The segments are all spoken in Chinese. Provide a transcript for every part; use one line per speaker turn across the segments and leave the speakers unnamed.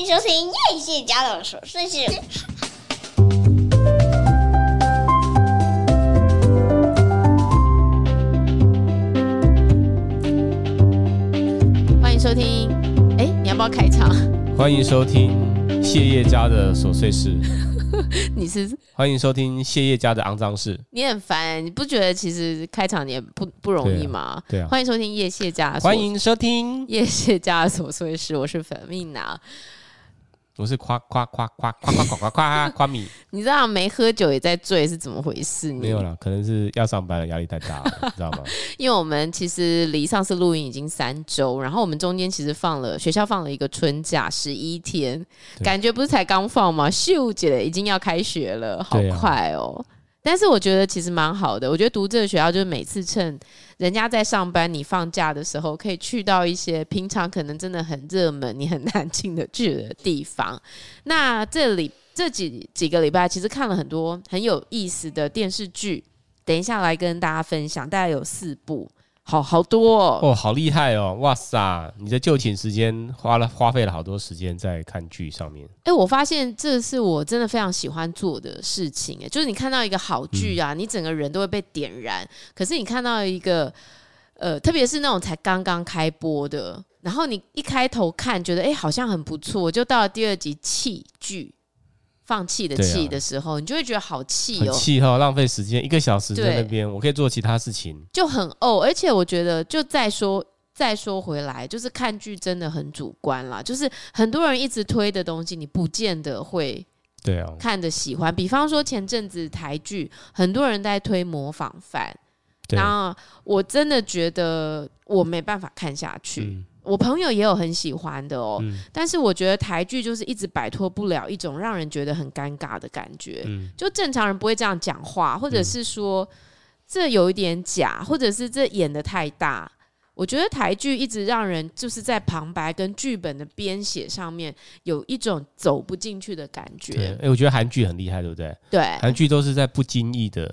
迎收听叶谢家的琐碎事。
欢迎收听，哎，你要不要开场？
欢迎收听谢叶家的琐碎事。
你是
欢迎收听谢叶家的肮脏事。
你很烦，你不觉得其实开场也不不容易吗？
对啊。对啊，
欢迎收听叶谢家。
欢迎收听
叶谢家的琐碎事。我是粉蜜娜。
我是夸夸夸夸夸夸夸夸夸米。
你知道没喝酒也在醉是怎么回事？
没有啦，可能是要上班了，压力太大了，你知道吗？
因为我们其实离上次录音已经三周，然后我们中间其实放了学校放了一个春假十一天，感觉不是才刚放吗？秀姐已经要开学了，好快哦。但是我觉得其实蛮好的，我觉得读这个学校就是每次趁人家在上班，你放假的时候，可以去到一些平常可能真的很热门、你很难进的去的地方。那这里这几几个礼拜，其实看了很多很有意思的电视剧，等一下来跟大家分享，大概有四部。好好多哦，
哦，好厉害哦！哇塞，你的就寝时间花了花费了好多时间在看剧上面。
哎、欸，我发现这是我真的非常喜欢做的事情。哎，就是你看到一个好剧啊，嗯、你整个人都会被点燃。可是你看到一个，呃，特别是那种才刚刚开播的，然后你一开头看，觉得哎、欸，好像很不错，就到了第二集弃剧。放弃的气的时候，啊、你就会觉得好气哦，
气哈，浪费时间一个小时在那边，我可以做其他事情，
就很哦。而且我觉得，就再说再说回来，就是看剧真的很主观啦。就是很多人一直推的东西，你不见得会对啊看得喜欢。比方说前阵子台剧，很多人在推模仿犯，然后我真的觉得我没办法看下去。嗯我朋友也有很喜欢的哦，嗯、但是我觉得台剧就是一直摆脱不了一种让人觉得很尴尬的感觉。嗯、就正常人不会这样讲话，或者是说这有一点假，或者是这演的太大。我觉得台剧一直让人就是在旁白跟剧本的编写上面有一种走不进去的感觉。
哎、欸，我觉得韩剧很厉害，对不对？
对，
韩剧都是在不经意的，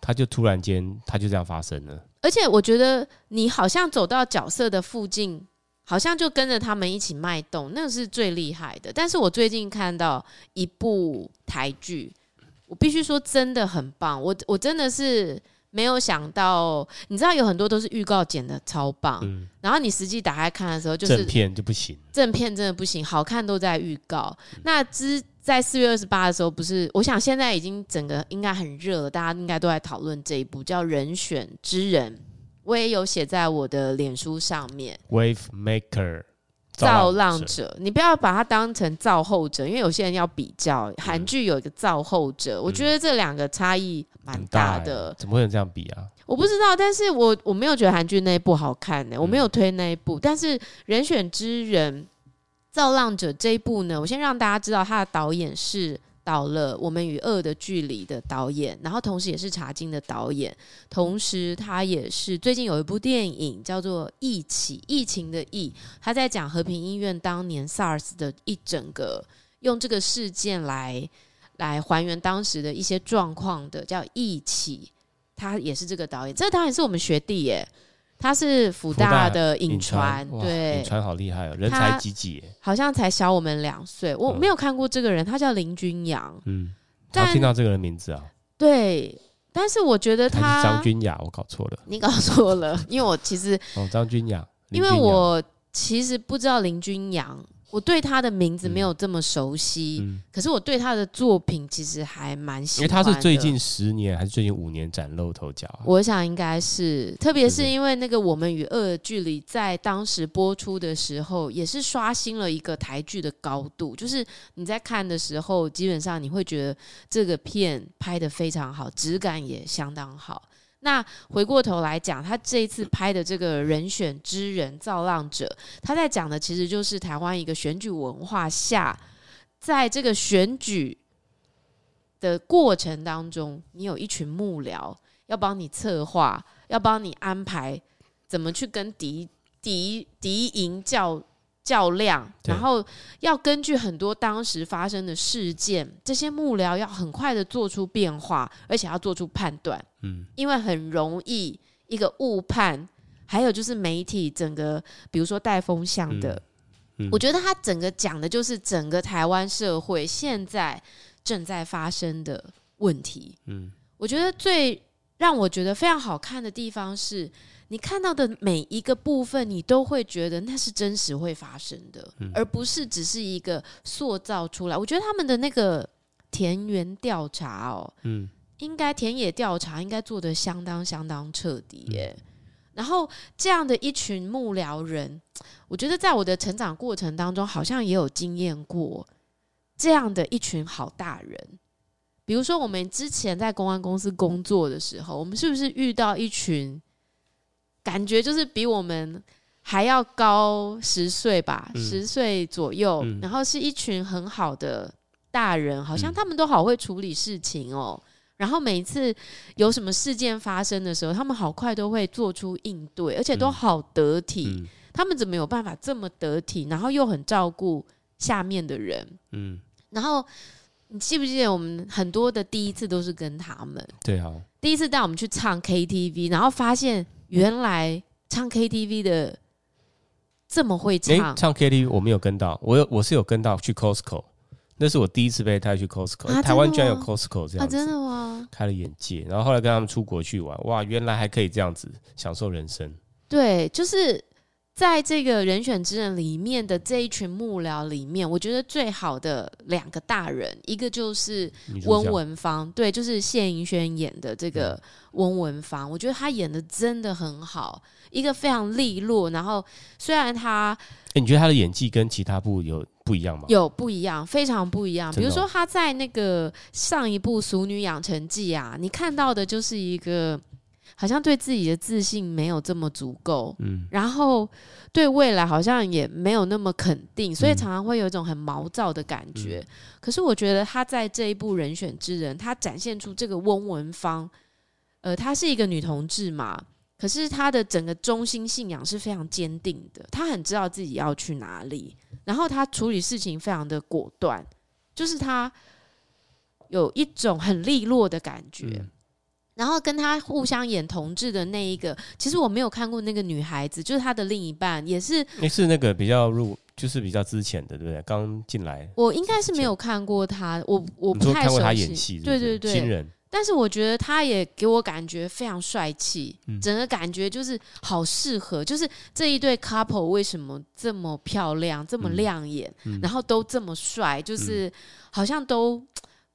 他就突然间他就这样发生了。
而且我觉得你好像走到角色的附近。好像就跟着他们一起脉动，那个是最厉害的。但是我最近看到一部台剧，我必须说真的很棒。我我真的是没有想到，你知道有很多都是预告剪的超棒，嗯、然后你实际打开看的时候，就是
正片就不行，
正片真的不行，好看都在预告。嗯、那之在四月二十八的时候，不是？我想现在已经整个应该很热了，大家应该都在讨论这一部叫《人选之人》。我也有写在我的脸书上面
，Wave Maker
造浪者，你不要把它当成造后者，因为有些人要比较韩剧有一个造后者，嗯、我觉得这两个差异蛮大的。
怎么会有这样比啊？
我不知道，但是我我没有觉得韩剧那一部好看呢、欸，我没有推那一部。嗯、但是人选之人造浪者这一部呢，我先让大家知道，他的导演是。到了我们与恶的距离的导演，然后同时也是茶金的导演，同时他也是最近有一部电影叫做《疫起》，疫情的疫，他在讲和平医院当年 SARS 的一整个用这个事件来来还原当时的一些状况的，叫《疫起》，他也是这个导演，这个导演是我们学弟耶。他是福大的影传，对，
影传好厉害哦，人才济济，
好像才小我们两岁。我没有看过这个人，他叫林君阳。
嗯，他听到这个人名字啊。
对，但是我觉得他
张君雅，我搞错了。
你搞错了，因为我其实
哦，张君雅，
因为我其实不知道林君阳。我对他的名字没有这么熟悉，可是我对他的作品其实还蛮喜欢的。因为
他是最近十年还是最近五年崭露头角？
我想应该是，特别是因为那个《我们与恶的距离》在当时播出的时候，也是刷新了一个台剧的高度。就是你在看的时候，基本上你会觉得这个片拍的非常好，质感也相当好。那回过头来讲，他这一次拍的这个人选之人造浪者，他在讲的其实就是台湾一个选举文化下，在这个选举的过程当中，你有一群幕僚要帮你策划，要帮你安排怎么去跟敌敌敌营较。较量，然后要根据很多当时发生的事件，这些幕僚要很快的做出变化，而且要做出判断。嗯，因为很容易一个误判，还有就是媒体整个，比如说带风向的，
嗯、
我觉得他整个讲的就是整个台湾社会现在正在发生的问题。嗯，我觉得最让我觉得非常好看的地方是，你看到的每一个部分，你都会觉得那是真实会发生的，嗯、而不是只是一个塑造出来。我觉得他们的那个田园调查哦，嗯，应该田野调查应该做的相当相当彻底耶。嗯然后这样的一群幕僚人，我觉得在我的成长过程当中，好像也有经验过这样的一群好大人。比如说，我们之前在公安公司工作的时候，我们是不是遇到一群感觉就是比我们还要高十岁吧，嗯、十岁左右，嗯、然后是一群很好的大人，好像他们都好会处理事情哦。然后每一次有什么事件发生的时候，他们好快都会做出应对，而且都好得体。他们怎么有办法这么得体，然后又很照顾下面的人？嗯，然后你记不记得我们很多的第一次都是跟他们？
对啊，
第一次带我们去唱 KTV，然后发现原来唱 KTV 的这么会唱。
唱 KTV 我没有跟到，我有我是有跟到去 Costco。那是我第一次被带去 Costco，
啊、
台湾居然有 Costco 这样子，
啊、真的吗？
开了眼界。然后后来跟他们出国去玩，哇，原来还可以这样子享受人生。
对，就是在这个人选之人里面的这一群幕僚里面，我觉得最好的两个大人，一个就是温文芳，对，就是谢盈萱演的这个温文芳，我觉得他演的真的很好，一个非常利落。然后虽然他，
欸、你觉得他的演技跟其他部有？不一样吗？
有不一样，非常不一样。比如说他在那个上一部《俗女养成记》啊，你看到的就是一个好像对自己的自信没有这么足够，嗯，然后对未来好像也没有那么肯定，所以常常会有一种很毛躁的感觉。嗯，可是我觉得他在这一部《人选之人》，他展现出这个温文芳，呃，她是一个女同志嘛，可是她的整个中心信仰是非常坚定的，她很知道自己要去哪里。然后他处理事情非常的果断，就是他有一种很利落的感觉。嗯、然后跟他互相演同志的那一个，其实我没有看过那个女孩子，就是他的另一半，也是
也是那个比较入，就是比较之前的，对不对？刚进来，
我应该是没有看过他，我我不太熟悉，看过他
演戏，
对对对，
新人。
但是我觉得他也给我感觉非常帅气，嗯、整个感觉就是好适合，就是这一对 couple 为什么这么漂亮、这么亮眼，嗯、然后都这么帅，就是好像都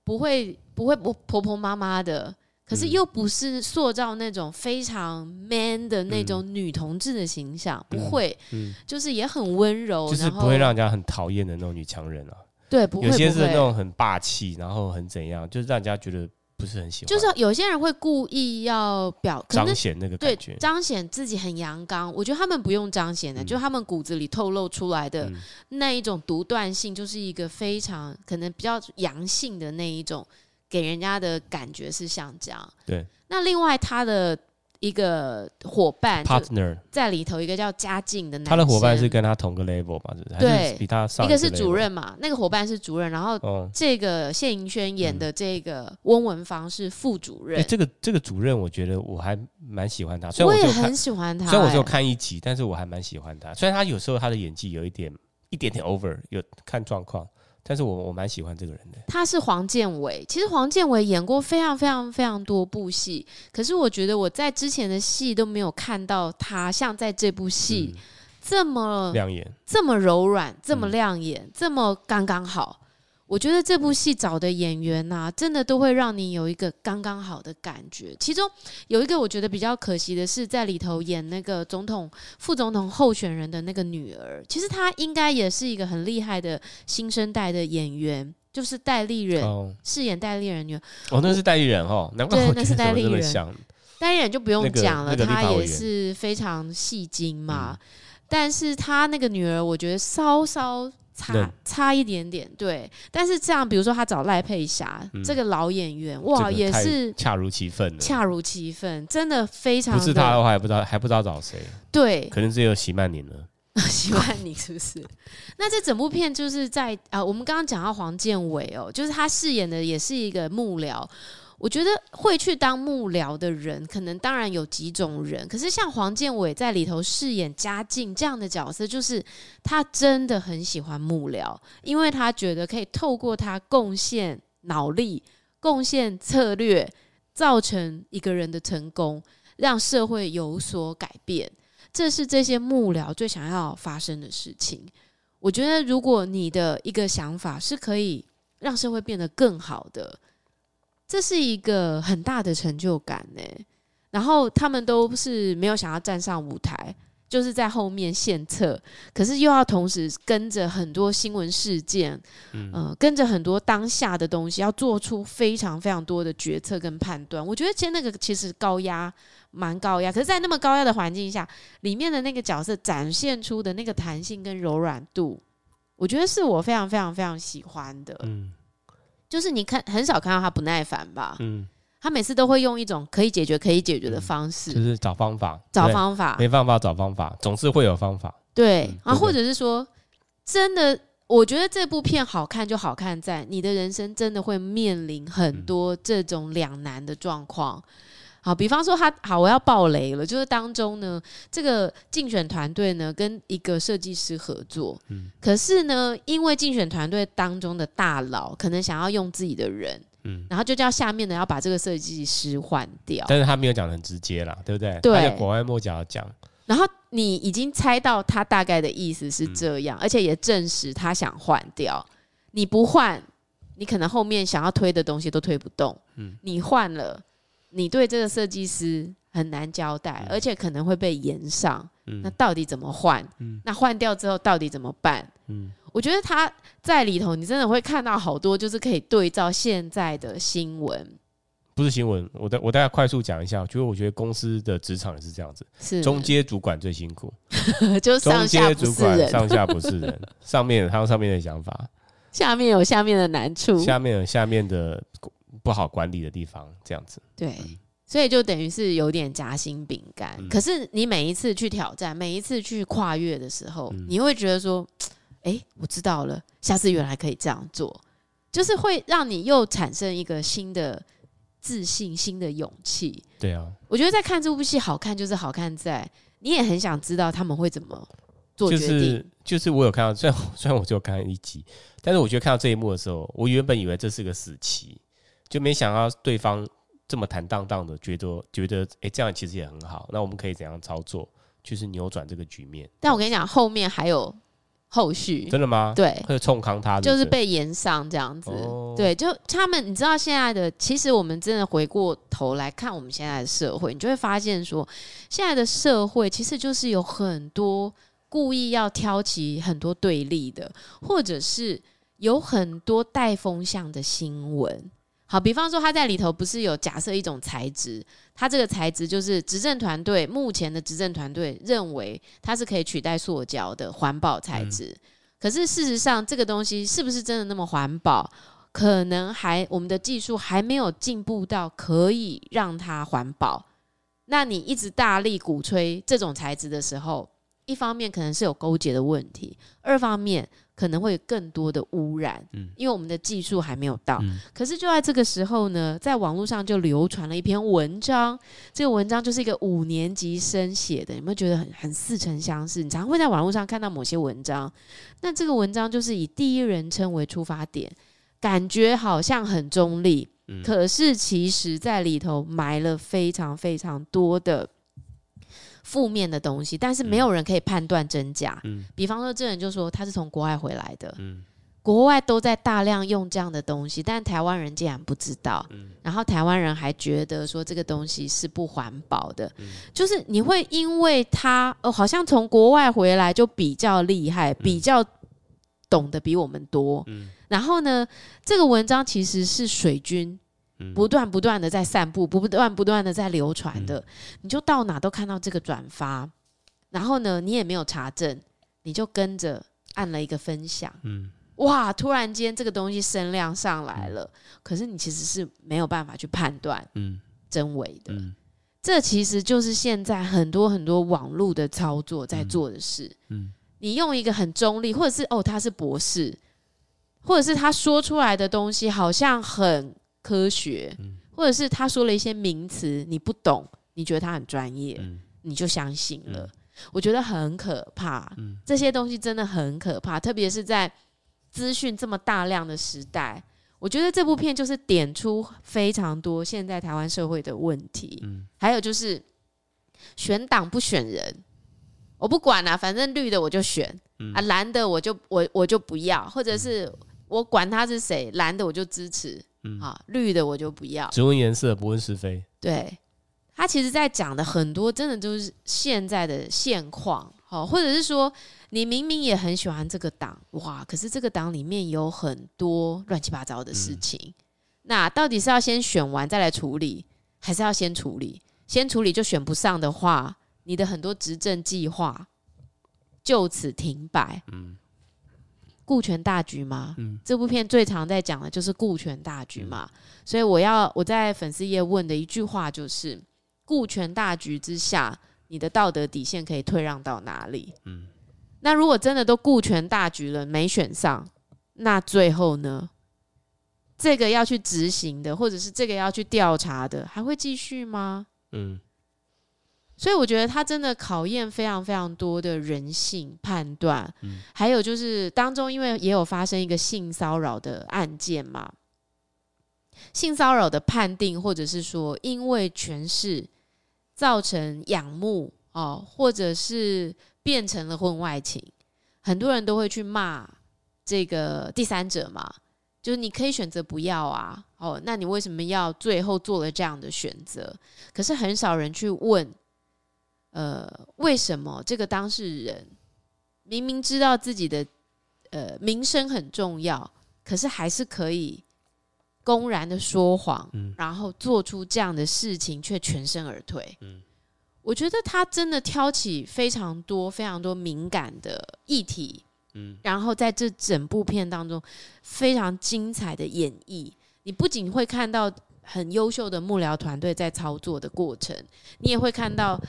不会不会婆婆婆妈妈的，可是又不是塑造那种非常 man 的那种女同志的形象，嗯、不会，嗯、就是也很温柔，
就是不会让人家很讨厌的那种女强人啊。
对，不会，
有些是那种很霸气，然后很怎样，就是让人家觉得。不是很喜欢，
就是有些人会故意要表
彰显那个感觉，
对，彰显自己很阳刚。我觉得他们不用彰显的，嗯、就他们骨子里透露出来的那一种独断性，就是一个非常可能比较阳性的那一种，给人家的感觉是像这样。
对，
那另外他的。一个伙伴
partner
在里头，一个叫嘉靖的男，
他的伙伴是跟他同个 level 嘛？是
对，
还是比他上一
个，是主任嘛？那个伙伴是主任，然后这个谢盈萱演的这个翁文芳是副主任。
哎、嗯欸，这个这个主任，我觉得我还蛮喜欢他，
虽然我，我也很喜欢他。
虽然我只有看一集，但是我还蛮喜欢他。虽然他有时候他的演技有一点一点点 over，有看状况。但是我我蛮喜欢这个人的。
他是黄建伟，其实黄建伟演过非常非常非常多部戏，可是我觉得我在之前的戏都没有看到他像在这部戏这么
亮眼、
这么柔软、这么亮眼、这么刚刚好。我觉得这部戏找的演员呐、啊，真的都会让你有一个刚刚好的感觉。其中有一个我觉得比较可惜的是，在里头演那个总统、副总统候选人的那个女儿，其实她应该也是一个很厉害的新生代的演员，就是戴丽人饰演戴丽人女儿。
哦，那是戴丽人哦，难怪我
对，那是戴丽人。戴丽人就不用讲了，她也是非常戏精嘛。但是她那个女儿，我觉得稍稍。差差一点点，对，但是这样，比如说他找赖佩霞、嗯、这个老演员，哇，也是
恰如其分，
恰如其分，真的非常。
不是他的话，还不知道还不知道找谁。
对，
可能只有席曼宁了。
席曼宁是不是？那这整部片就是在啊，我们刚刚讲到黄建伟哦，就是他饰演的也是一个幕僚。我觉得会去当幕僚的人，可能当然有几种人。可是像黄健伟在里头饰演嘉靖这样的角色，就是他真的很喜欢幕僚，因为他觉得可以透过他贡献脑力、贡献策略，造成一个人的成功，让社会有所改变。这是这些幕僚最想要发生的事情。我觉得，如果你的一个想法是可以让社会变得更好的。这是一个很大的成就感呢，然后他们都是没有想要站上舞台，就是在后面献策，可是又要同时跟着很多新闻事件，嗯、呃，跟着很多当下的东西，要做出非常非常多的决策跟判断。我觉得其实那个其实高压，蛮高压，可是，在那么高压的环境下，里面的那个角色展现出的那个弹性跟柔软度，我觉得是我非常非常非常喜欢的。嗯。就是你看很少看到他不耐烦吧？嗯，他每次都会用一种可以解决、可以解决的方式，嗯、
就是找方法，
找方法，
没办法找方法，总是会有方法。
对、嗯、啊，或者是说，真的，我觉得这部片好看就好看在你的人生真的会面临很多这种两难的状况。好，比方说他好，我要爆雷了，就是当中呢，这个竞选团队呢跟一个设计师合作，嗯，可是呢，因为竞选团队当中的大佬可能想要用自己的人，嗯，然后就叫下面的要把这个设计师换掉，
但是他没有讲的很直接啦，对不对？
对，
他就拐弯抹角讲，
然后你已经猜到他大概的意思是这样，嗯，而且也证实他想换掉，你不换，你可能后面想要推的东西都推不动，嗯，你换了。你对这个设计师很难交代，而且可能会被延上。嗯、那到底怎么换？嗯、那换掉之后到底怎么办？嗯、我觉得他在里头，你真的会看到好多，就是可以对照现在的新闻。
不是新闻，我我大概快速讲一下。就是我觉得公司的职场也是这样子，是中阶主管最辛苦，
就上下不是人，
上下不是人，上面有他有上面的想法，
下面有下面的难处，
下面有下面的。不好管理的地方，这样子。
对，所以就等于是有点夹心饼干。嗯、可是你每一次去挑战，每一次去跨越的时候，嗯、你会觉得说：“哎、欸，我知道了，下次原来可以这样做。”就是会让你又产生一个新的自信、新的勇气。
对啊，
我觉得在看这部戏好看，就是好看在你也很想知道他们会怎么做决定。
就是，就是我有看到，虽然虽然我只有看一集，但是我觉得看到这一幕的时候，我原本以为这是个死棋。就没想到对方这么坦荡荡的，觉得觉得哎，这样其实也很好。那我们可以怎样操作，就是扭转这个局面？
但我跟你讲，后面还有后续。
真的吗？
对，
会冲康他，
就是被延上这样子。哦、对，就他们，你知道现在的，其实我们真的回过头来看我们现在的社会，你就会发现说，现在的社会其实就是有很多故意要挑起很多对立的，或者是有很多带风向的新闻。好，比方说他在里头不是有假设一种材质，他这个材质就是执政团队目前的执政团队认为它是可以取代塑胶的环保材质，嗯、可是事实上这个东西是不是真的那么环保？可能还我们的技术还没有进步到可以让它环保。那你一直大力鼓吹这种材质的时候，一方面可能是有勾结的问题，二方面。可能会有更多的污染，嗯，因为我们的技术还没有到。嗯、可是就在这个时候呢，在网络上就流传了一篇文章，这个文章就是一个五年级生写的，有没有觉得很很似曾相识？你常会在网络上看到某些文章，那这个文章就是以第一人称为出发点，感觉好像很中立，嗯、可是其实在里头埋了非常非常多的。负面的东西，但是没有人可以判断真假。嗯，比方说，这人就说他是从国外回来的，嗯，国外都在大量用这样的东西，但台湾人竟然不知道，嗯，然后台湾人还觉得说这个东西是不环保的，嗯，就是你会因为他哦，好像从国外回来就比较厉害，比较懂得比我们多，嗯，然后呢，这个文章其实是水军。不断不断的在散布，不断不断的在流传的，嗯、你就到哪都看到这个转发，然后呢，你也没有查证，你就跟着按了一个分享，嗯，哇，突然间这个东西声量上来了，嗯、可是你其实是没有办法去判断，嗯，真伪的，嗯、这其实就是现在很多很多网络的操作在做的事，嗯，嗯，你用一个很中立，或者是哦他是博士，或者是他说出来的东西好像很。科学或者是他说了一些名词你不懂，你觉得他很专业，
嗯。
你就相信了。
嗯。
我觉得很可怕，
嗯。
这些东西真的很可怕，特别是在资讯这么大量的时代。我觉得这部片就是点出非常多现在台湾社会的问题，
嗯。
还有就是选党不选人，我不管啦、啊，反正绿的我就选，
嗯。
啊，蓝的我就我我就不要，或者是我管他是谁，蓝的我就支持，
嗯
啊，绿的我就不要。
只问颜色不问是非。
对，他其实在讲的很多，真的就是现在的现况，好，或者是说你明明也很喜欢这个党，哇，可是这个党里面有很多乱七八糟的事情，那到底是要先选完再来处理，还是要先处理？先处理就选不上的话，你的很多执政计划就此停摆。
嗯
顾全大局吗？
嗯
这部片最常在讲的就是顾全大局嘛。所以我要我在粉丝页问的一句话就是：顾全大局之下，你的道德底线可以退让到哪里？
嗯
那如果真的都顾全大局了，没选上，那最后呢？这个要去执行的，或者是这个要去调查的，还会继续吗？
嗯
所以我觉得他真的考验非常非常多的人性判断，
嗯
还有就是当中因为也有发生一个性骚扰的案件嘛，性骚扰的判定，或者是说因为权势造成仰慕哦，或者是变成了婚外情，很多人都会去骂这个第三者嘛，就是你可以选择不要啊，哦，那你为什么要最后做了这样的选择？可是很少人去问。呃，为什么这个当事人明明知道自己的呃名声很重要，可是还是可以公然的说谎，
嗯
然后做出这样的事情，却全身而退？
嗯
我觉得他真的挑起非常多非常多敏感的议题，
嗯
然后在这整部片当中非常精彩的演绎。你不仅会看到很优秀的幕僚团队在操作的过程，你也会看到。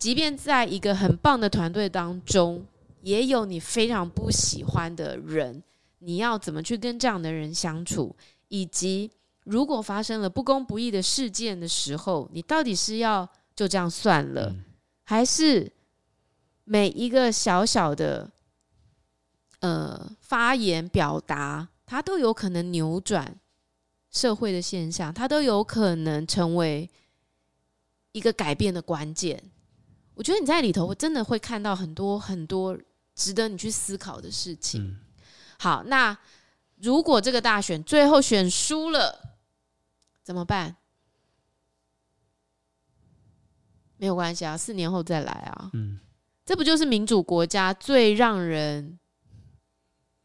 即便在一个很棒的团队当中，也有你非常不喜欢的人，你要怎么去跟这样的人相处？以及如果发生了不公不义的事件的时候，你到底是要就这样算了，
嗯
还是每一个小小的呃发言表达，它都有可能扭转社会的现象，它都有可能成为一个改变的关键。我觉得你在里头真的会看到很多很多值得你去思考的事情。
嗯
好，那如果这个大选最后选输了，怎么办？没有关系啊，四年后再来啊。
嗯
这不就是民主国家最让人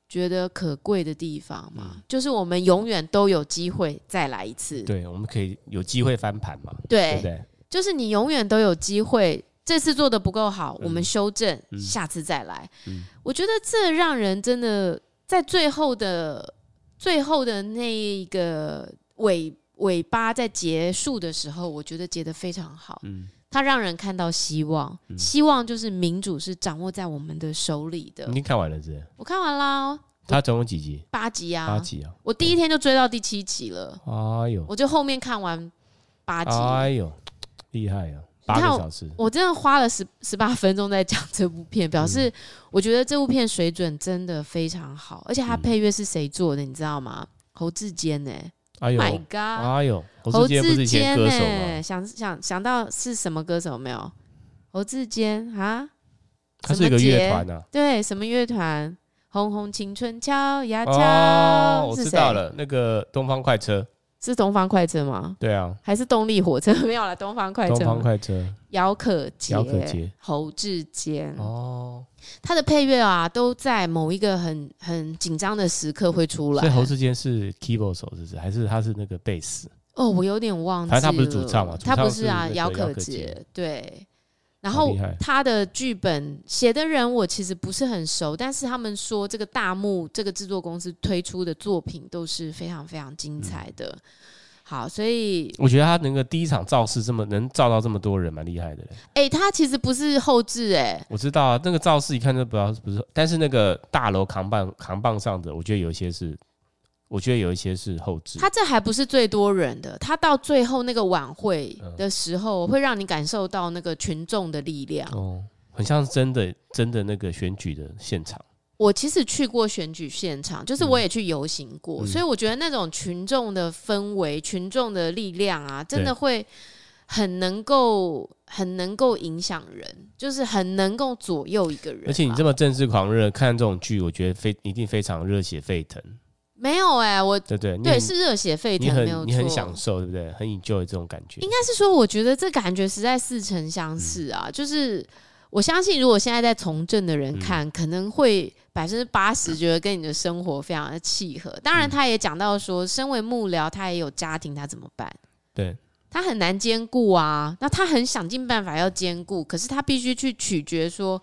觉得可贵的地方吗？
嗯
就是我们永远都有机会再来一次。
对，我们可以有机会翻盘嘛，
对
对不对？
就是你永远都有机会，这次做的不够好，
嗯
我们修正，
嗯
下次再来。
嗯
我觉得这让人真的在最后的最后的那一个尾尾巴在结束的时候，我觉得结得非常好。
嗯，
它让人看到希望，
嗯
希望就是民主是掌握在我们的手里的
已。经看完了是？
我看完了，
它总共几集？
八集啊，
八集啊！
我第一天就追到第七集了，
哎呦，
我就后面看完八集。
哎呦，厉害啊！八个小时，
我真的花了十十八分钟在讲这部片，表示我觉得这部片水准真的非常好，而且它配乐是谁做的，你知道吗？侯志坚呢
哎呦
，？My God！
哎呦，
侯
侯志坚不是歌手？
想想想到是什么歌手没有？侯志坚啊？
他是一个乐团啊。
对，什么乐团？红红青春敲呀敲，
哦，我知道了，那个东方快车。
是东方快车吗？
对啊，
还是动力火车？没有了，东方快车。
东方快车。
姚可杰、
姚可杰
侯志坚，
哦，
他的配乐啊，都在某一个很很紧张的时刻会出来。
所以侯志坚是 keyboard 手，是不是？还是他是那个贝斯？
哦，我有点忘记了。
他不是主唱嘛唱
他不是啊，姚可
杰。
对，然
后
他的剧本写的人我其实不是很熟，但是他们说这个大幕这个制作公司推出的作品都是非常非常精彩的。
嗯
好，所以
我觉得他那个第一场造势这么能造到这么多人，蛮厉害的嘞。
哎、欸，他其实不是后置哎、
我知道啊，那个造势一看就不知道是不是，但是那个大楼扛棒扛棒上的，我觉得有一些是我觉得有一些是后置。
他这还不是最多人的，他到最后那个晚会的时候，会让你感受到那个群众的力量。
哦，很像是真的真的那个选举的现场。
我其实去过选举现场，就是我也去游行过，嗯、所以我觉得那种群众的氛围、群众的力量啊，真的会很能够、很能够影响人，就是很能够左右一个人。
而且你这么政治狂热，看这种剧，我觉得非一定非常热血沸腾。
没有哎、欸，我
对对
对是热血沸腾，没有错，
你很享受，对不对？很 enjoy 这种感觉。
应该是说，我觉得这感觉实在似曾相识啊，嗯、就是。我相信，如果现在在从政的人看，嗯、可能会百分之八十觉得跟你的生活非常的契合。当然，他也讲到说，身为幕僚，他也有家庭，他怎么办？
对，
他很难兼顾啊。那他很想尽办法要兼顾，可是他必须去取决说，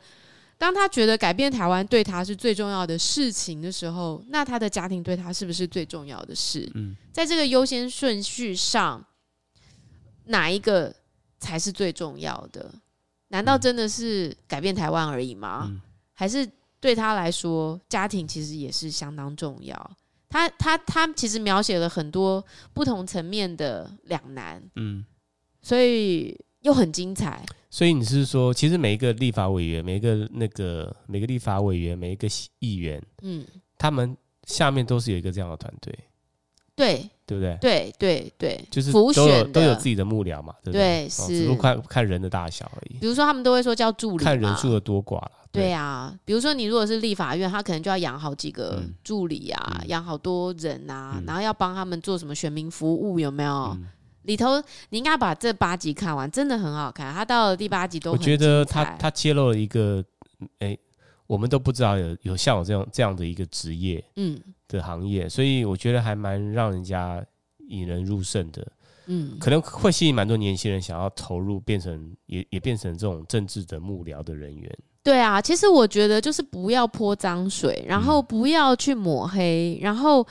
当他觉得改变台湾对他是最重要的事情的时候，那他的家庭对他是不是最重要的事？嗯，在这个优先顺序上，哪一个才是最重要的？难道真的是改变台湾而已吗？嗯、还是对他来说，家庭其实也是相当重要？他他他其实描写了很多不同层面的两难，嗯，所以又很精彩。
所以你是说，其实每一个立法委员，每一个那个每个立法委员，每一个议员，嗯，他们下面都是有一个这样的团队。
对，
对不对？
对对对，
就是都有都有自己的幕僚嘛，对不对？
对，是，
只不过看看人的大小而已。
比如说，他们都会说叫助理，
看人数的多寡了。
对啊，比如说你如果是立法院，他可能就要养好几个助理啊，养好多人啊，然后要帮他们做什么选民服务，有没有？里头你应该把这八集看完，真的很好看。他到了第八集都，我觉得
他他揭露了一个，哎。我们都不知道有有像我这样这样的一个职业，嗯，的行业，嗯、所以我觉得还蛮让人家引人入胜的，嗯，可能会吸引蛮多年轻人想要投入，变成也也变成这种政治的幕僚的人员。
对啊，其实我觉得就是不要泼脏水，然后不要去抹黑，然后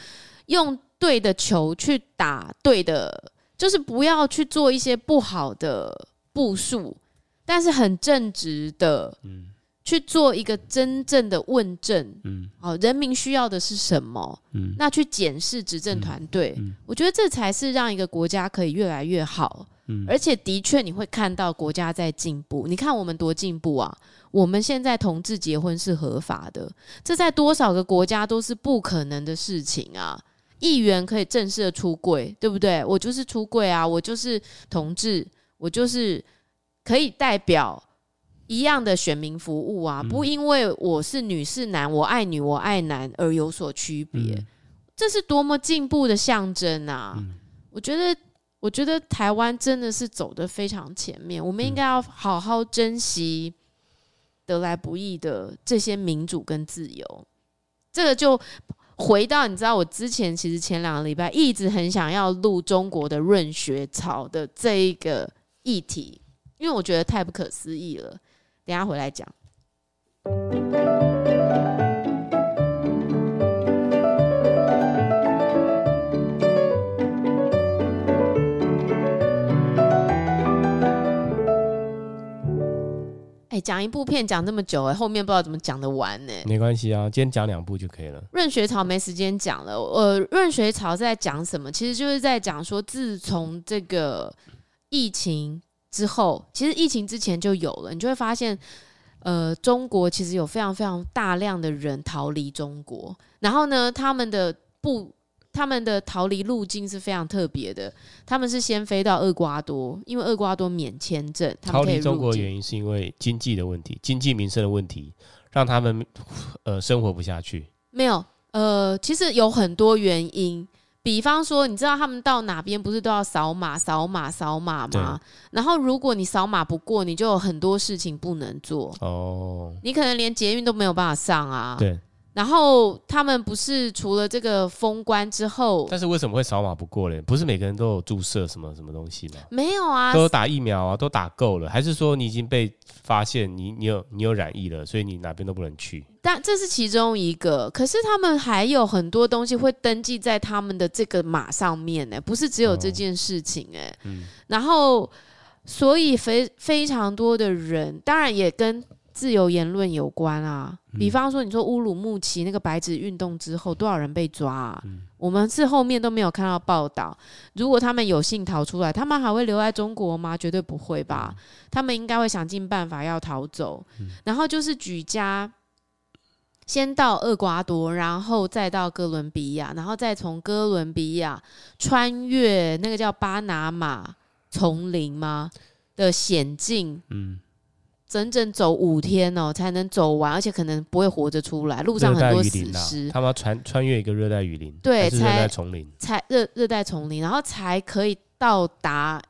用对的球去打对的，就是不要去做一些不好的步数，但是很正直的，嗯。去做一个真正的问政，嗯，好，人民需要的是什么？嗯，那去检视执政团队，嗯，我觉得这才是让一个国家可以越来越好，嗯，而且的确你会看到国家在进步。你看我们多进步啊！我们现在同志结婚是合法的，这在多少个国家都是不可能的事情啊！议员可以正式的出柜，对不对？我就是出柜啊，我就是同志，我就是可以代表。一样的选民服务啊，不因为我是女是男，我爱女我爱男而有所区别，嗯、这是多么进步的象征啊！嗯、我觉得，我觉得台湾真的是走得非常前面，我们应该要好好珍惜得来不易的这些民主跟自由。这个就回到你知道，我之前其实前两个礼拜一直很想要录中国的润学潮的这一个议题，因为我觉得太不可思议了。等下回来讲。哎，讲一部片讲这么久，哎，后面不知道怎么讲得完呢？
没关系啊，今天讲两部就可以了。
润学潮没时间讲了。呃，润学潮在讲什么？其实就是在讲说，自从这个疫情。之后，其实疫情之前就有了，你就会发现，呃，中国其实有非常非常大量的人逃离中国，然后呢，他们的不，他们的逃离路径是非常特别的，他们是先飞到厄瓜多，因为厄瓜多免签证，
逃离中国的原因是因为经济的问题，经济民生的问题，让他们呃生活不下去。
没有，呃，其实有很多原因。比方说，你知道他们到哪边不是都要扫码、扫码、扫码吗？然后如果你扫码不过，你就有很多事情不能做。哦，你可能连捷运都没有办法上啊。对。然后他们不是除了这个封关之后，
但是为什么会扫码不过嘞？不是每个人都有注射什么什么东西吗？
没有啊，
都打疫苗啊，都打够了，还是说你已经被发现你你有你有染疫了，所以你哪边都不能去？
但这是其中一个，可是他们还有很多东西会登记在他们的这个码上面呢，不是只有这件事情哎。嗯。然后，所以非非常多的人，当然也跟。自由言论有关啊。
嗯、
比方说，你说乌鲁木齐那个白纸运动之后，多少人被抓啊？
嗯、
我们是后面都没有看到报道。如果他们有幸逃出来，他们还会留在中国吗？绝对不会吧。嗯、他们应该会想尽办法要逃走。嗯、然后就是举家先到厄瓜多，然后再到哥伦比亚，然后再从哥伦比亚穿越那个叫巴拿马丛林吗？的险境，嗯，整整走五天哦，才能走完，而且可能不会活着出来。路上很多死尸，
啊、他们要穿穿越一个热带雨林，
对，
热带丛林，
才热热带丛林，然后才可以到达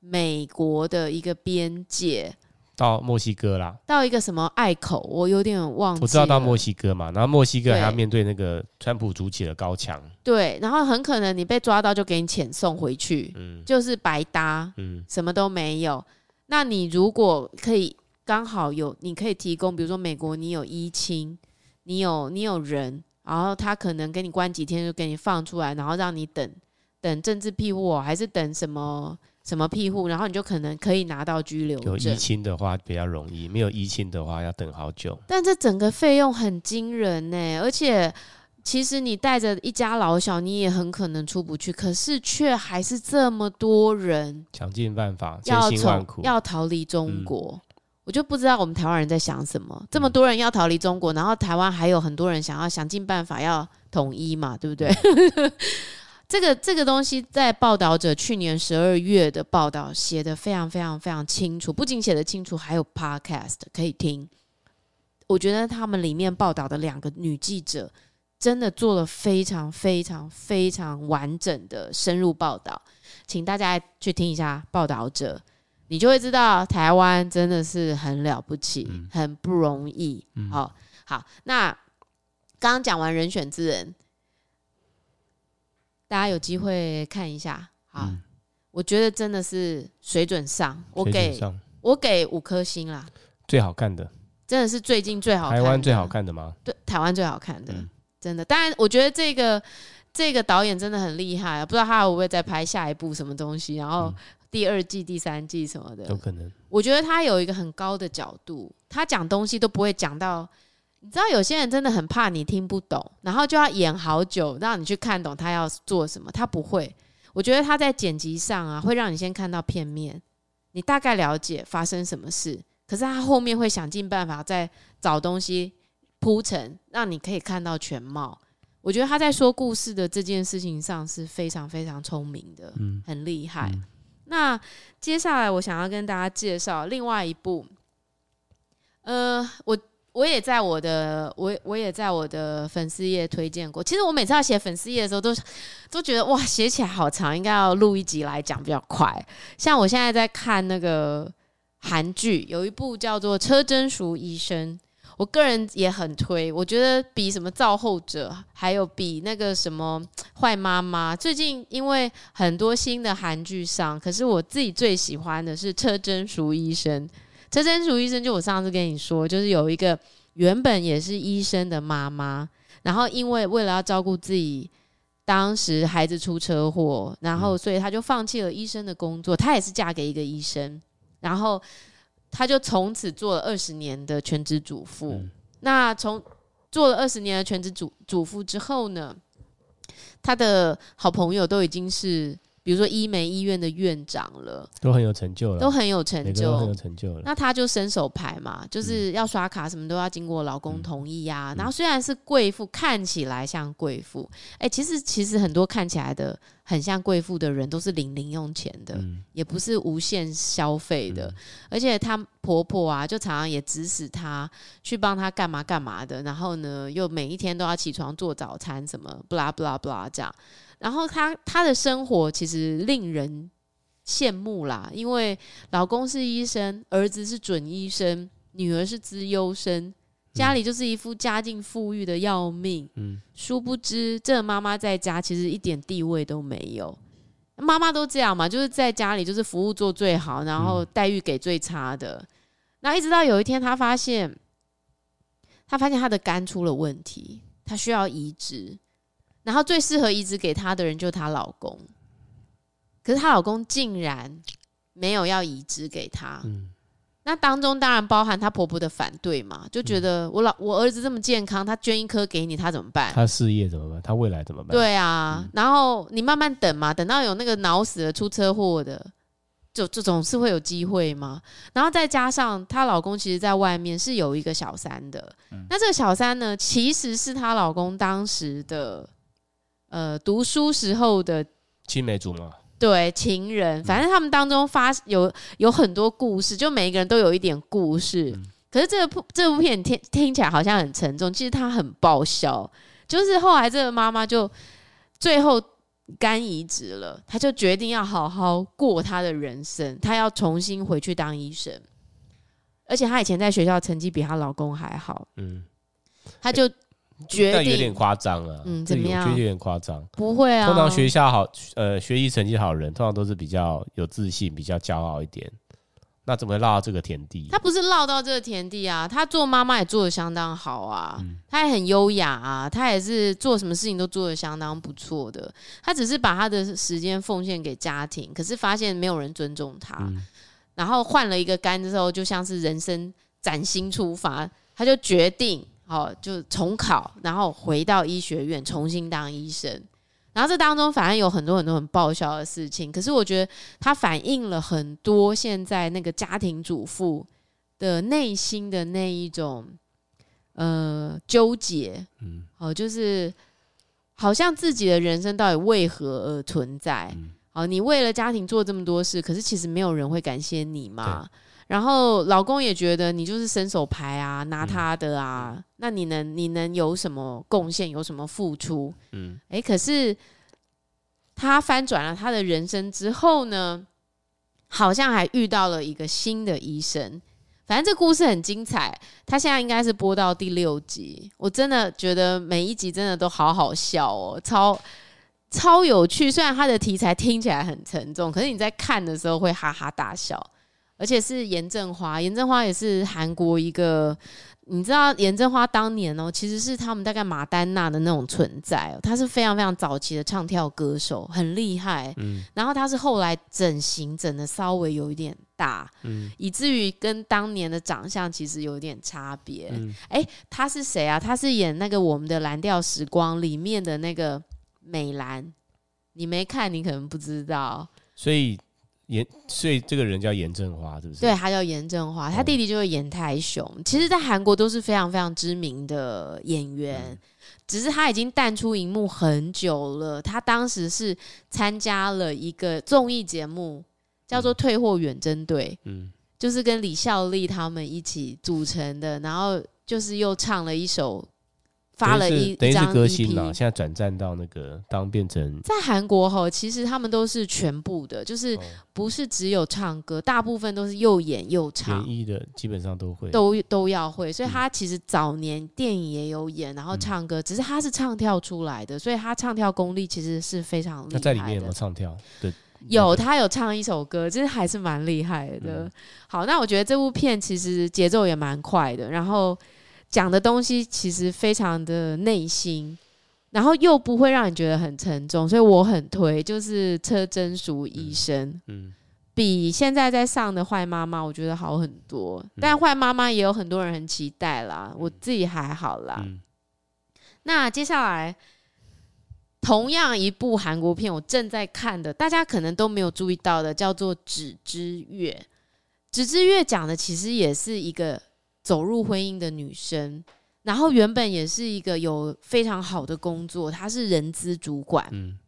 美国的一个边界，
到墨西哥啦，
到一个什么隘口，我有点忘记。
我知道到墨西哥嘛，然后墨西哥还要面对那个川普筑起的高墙，
对，然后很可能你被抓到就给你遣送回去，嗯，就是白搭，嗯，什么都没有。那你如果可以刚好有，你可以提供，比如说美国，你有依亲，你有你有人，然后他可能给你关几天就给你放出来，然后让你等等政治庇护，还是等什么什么庇护，然后你就可能可以拿到居留证。
有依亲的话比较容易，没有依亲的话要等好久。
但这整个费用很惊人呢，而且。其实你带着一家老小，你也很可能出不去，可是却还是这么多人
想尽办法，千辛万苦
要逃离中国。嗯、我就不知道我们台湾人在想什么，这么多人要逃离中国，然后台湾还有很多人想要想尽办法要统一嘛，对不对？嗯、这个这个东西在报道者去年十二月的报道写得非常非常非常清楚，不仅写得清楚，还有 podcast 可以听。我觉得他们里面报道的两个女记者。真的做了非常非常非常完整的深入报道，请大家去听一下报道者，你就会知道台湾真的是很了不起，嗯、很不容易。嗯、好好，那刚刚讲完人选之人，大家有机会看一下。好，嗯、我觉得真的是水准上，我给我给五颗星啦。
最好看的，
真的是最近最好看的，
台湾最好看的吗？
对，台湾最好看的。嗯真的，当然，我觉得这个这个导演真的很厉害啊！不知道他会不会再拍下一部什么东西，然后第二季、第三季什么的，
有可能。
我觉得他有一个很高的角度，他讲东西都不会讲到，你知道，有些人真的很怕你听不懂，然后就要演好久让你去看懂他要做什么。他不会，我觉得他在剪辑上啊，会让你先看到片面，你大概了解发生什么事，可是他后面会想尽办法再找东西。铺陈让你可以看到全貌，我觉得他在说故事的这件事情上是非常非常聪明的，嗯，很厉害。嗯、那接下来我想要跟大家介绍另外一部，呃，我我也在我的我我也在我的粉丝页推荐过。其实我每次要写粉丝页的时候都，都觉得哇，写起来好长，应该要录一集来讲比较快。像我现在在看那个韩剧，有一部叫做《车贞淑医生》。我个人也很推，我觉得比什么造后者，还有比那个什么坏妈妈，最近因为很多新的韩剧上，可是我自己最喜欢的是车真淑医生。车真淑医生就我上次跟你说，就是有一个原本也是医生的妈妈，然后因为为了要照顾自己，当时孩子出车祸，然后所以她就放弃了医生的工作，她也是嫁给一个医生，然后。他就从此做了二十年的全职主妇。嗯、那从做了二十年的全职主主妇之后呢，他的好朋友都已经是。比如说医美医院的院长了，
都很有成就了，
都很有成就，
都很有成就了。
那他就伸手牌嘛，就是要刷卡什么都要经过老公同意呀、啊。嗯、然后虽然是贵妇，看起来像贵妇，哎、欸，其实其实很多看起来的很像贵妇的人，都是领零用钱的，嗯、也不是无限消费的。嗯、而且她婆婆啊，就常常也指使她去帮她干嘛干嘛的。然后呢，又每一天都要起床做早餐，什么不啦不啦不啦这样。然后她她的生活其实令人羡慕啦，因为老公是医生，儿子是准医生，女儿是资优生，家里就是一副家境富裕的要命。嗯，殊不知这个妈妈在家其实一点地位都没有。妈妈都这样嘛，就是在家里就是服务做最好，然后待遇给最差的。然后一直到有一天，她发现，她发现她的肝出了问题，她需要移植。然后最适合移植给她的人就是她老公，可是她老公竟然没有要移植给她。嗯，那当中当然包含她婆婆的反对嘛，就觉得我老我儿子这么健康，他捐一颗给你，他怎么办？
他事业怎么办？他未来怎么办？
对啊，嗯、然后你慢慢等嘛，等到有那个脑死了出车祸的，就这种是会有机会吗？然后再加上她老公其实在外面是有一个小三的，嗯、那这个小三呢，其实是她老公当时的呃读书时候的
青梅竹马。
对情人，反正他们当中发有有很多故事，就每一个人都有一点故事。嗯、可是这部这部片听听起来好像很沉重，其实它很爆笑。就是后来这个妈妈就最后肝移植了，她就决定要好好过她的人生，她要重新回去当医生。而且她以前在学校成绩比她老公还好，嗯，她就。决定有
点夸张啊，
嗯，怎么样？
我觉得有点夸张。
不会啊，
通常学校好，呃，学习成绩好的人，通常都是比较有自信、比较骄傲一点。那怎么会落到这个田地？
他不是落到这个田地啊，他做妈妈也做的相当好啊，他也很优雅啊，他也是做什么事情都做的相当不错的。他只是把他的时间奉献给家庭，可是发现没有人尊重他，嗯、然后换了一个肝之后，就像是人生崭新出发，他就决定。好，就重考，然后回到医学院重新当医生。然后这当中反而有很多很多很爆笑的事情，可是我觉得它反映了很多现在那个家庭主妇的内心的那一种呃纠结。嗯，好，就是好像自己的人生到底为何而存在？好，你为了家庭做这么多事，可是其实没有人会感谢你嘛。然后老公也觉得你就是伸手牌啊，拿他的啊，嗯、那你能你能有什么贡献，有什么付出？嗯，诶，可是他翻转了他的人生之后呢，好像还遇到了一个新的医生。反正这故事很精彩，他现在应该是播到第六集。我真的觉得每一集真的都好好笑哦，超超有趣。虽然他的题材听起来很沉重，可是你在看的时候会哈哈大笑。而且是严正花，严正花也是韩国一个，你知道严正花当年哦，其实是他们大概马丹娜的那种存在哦，她是非常非常早期的唱跳歌手，很厉害。嗯，然后她是后来整形整的稍微有一点大，嗯，以至于跟当年的长相其实有点差别。嗯，诶，他是谁啊？她是演那个《我们的蓝调时光》里面的那个美兰，你没看，你可能不知道。
所以。严，所以这个人叫严正花，是不是？
对，他叫严正花，他弟弟就是严泰雄。嗯、其实，在韩国都是非常非常知名的演员，嗯、只是他已经淡出荧幕很久了。他当时是参加了一个综艺节目，叫做《退货远征队》，嗯，就是跟李孝利他们一起组成的，然后就是又唱了一首。发了一
等于是歌星了，现在转战到那个当变成
在韩国吼，其实他们都是全部的，就是不是只有唱歌，大部分都是又演又唱。
演艺的基本上都会，
都都要会。所以他其实早年电影也有演，然后唱歌，只是他是唱跳出来的，所以他唱跳功力其实是非常厉害的。
他在里面有没有唱跳？对，
有，他有唱一首歌，其实还是蛮厉害的。好，那我觉得这部片其实节奏也蛮快的，然后。讲的东西其实非常的内心，然后又不会让你觉得很沉重，所以我很推，就是车真淑医生，嗯，嗯，比现在在上的坏妈妈我觉得好很多，嗯、但坏妈妈也有很多人很期待啦，我自己还好啦。嗯、那接下来同样一部韩国片，我正在看的，大家可能都没有注意到的，叫做《纸之月》。《纸之月》讲的其实也是一个。走入婚姻的女生，然后原本也是一个有非常好的工作，她是人资主管，嗯，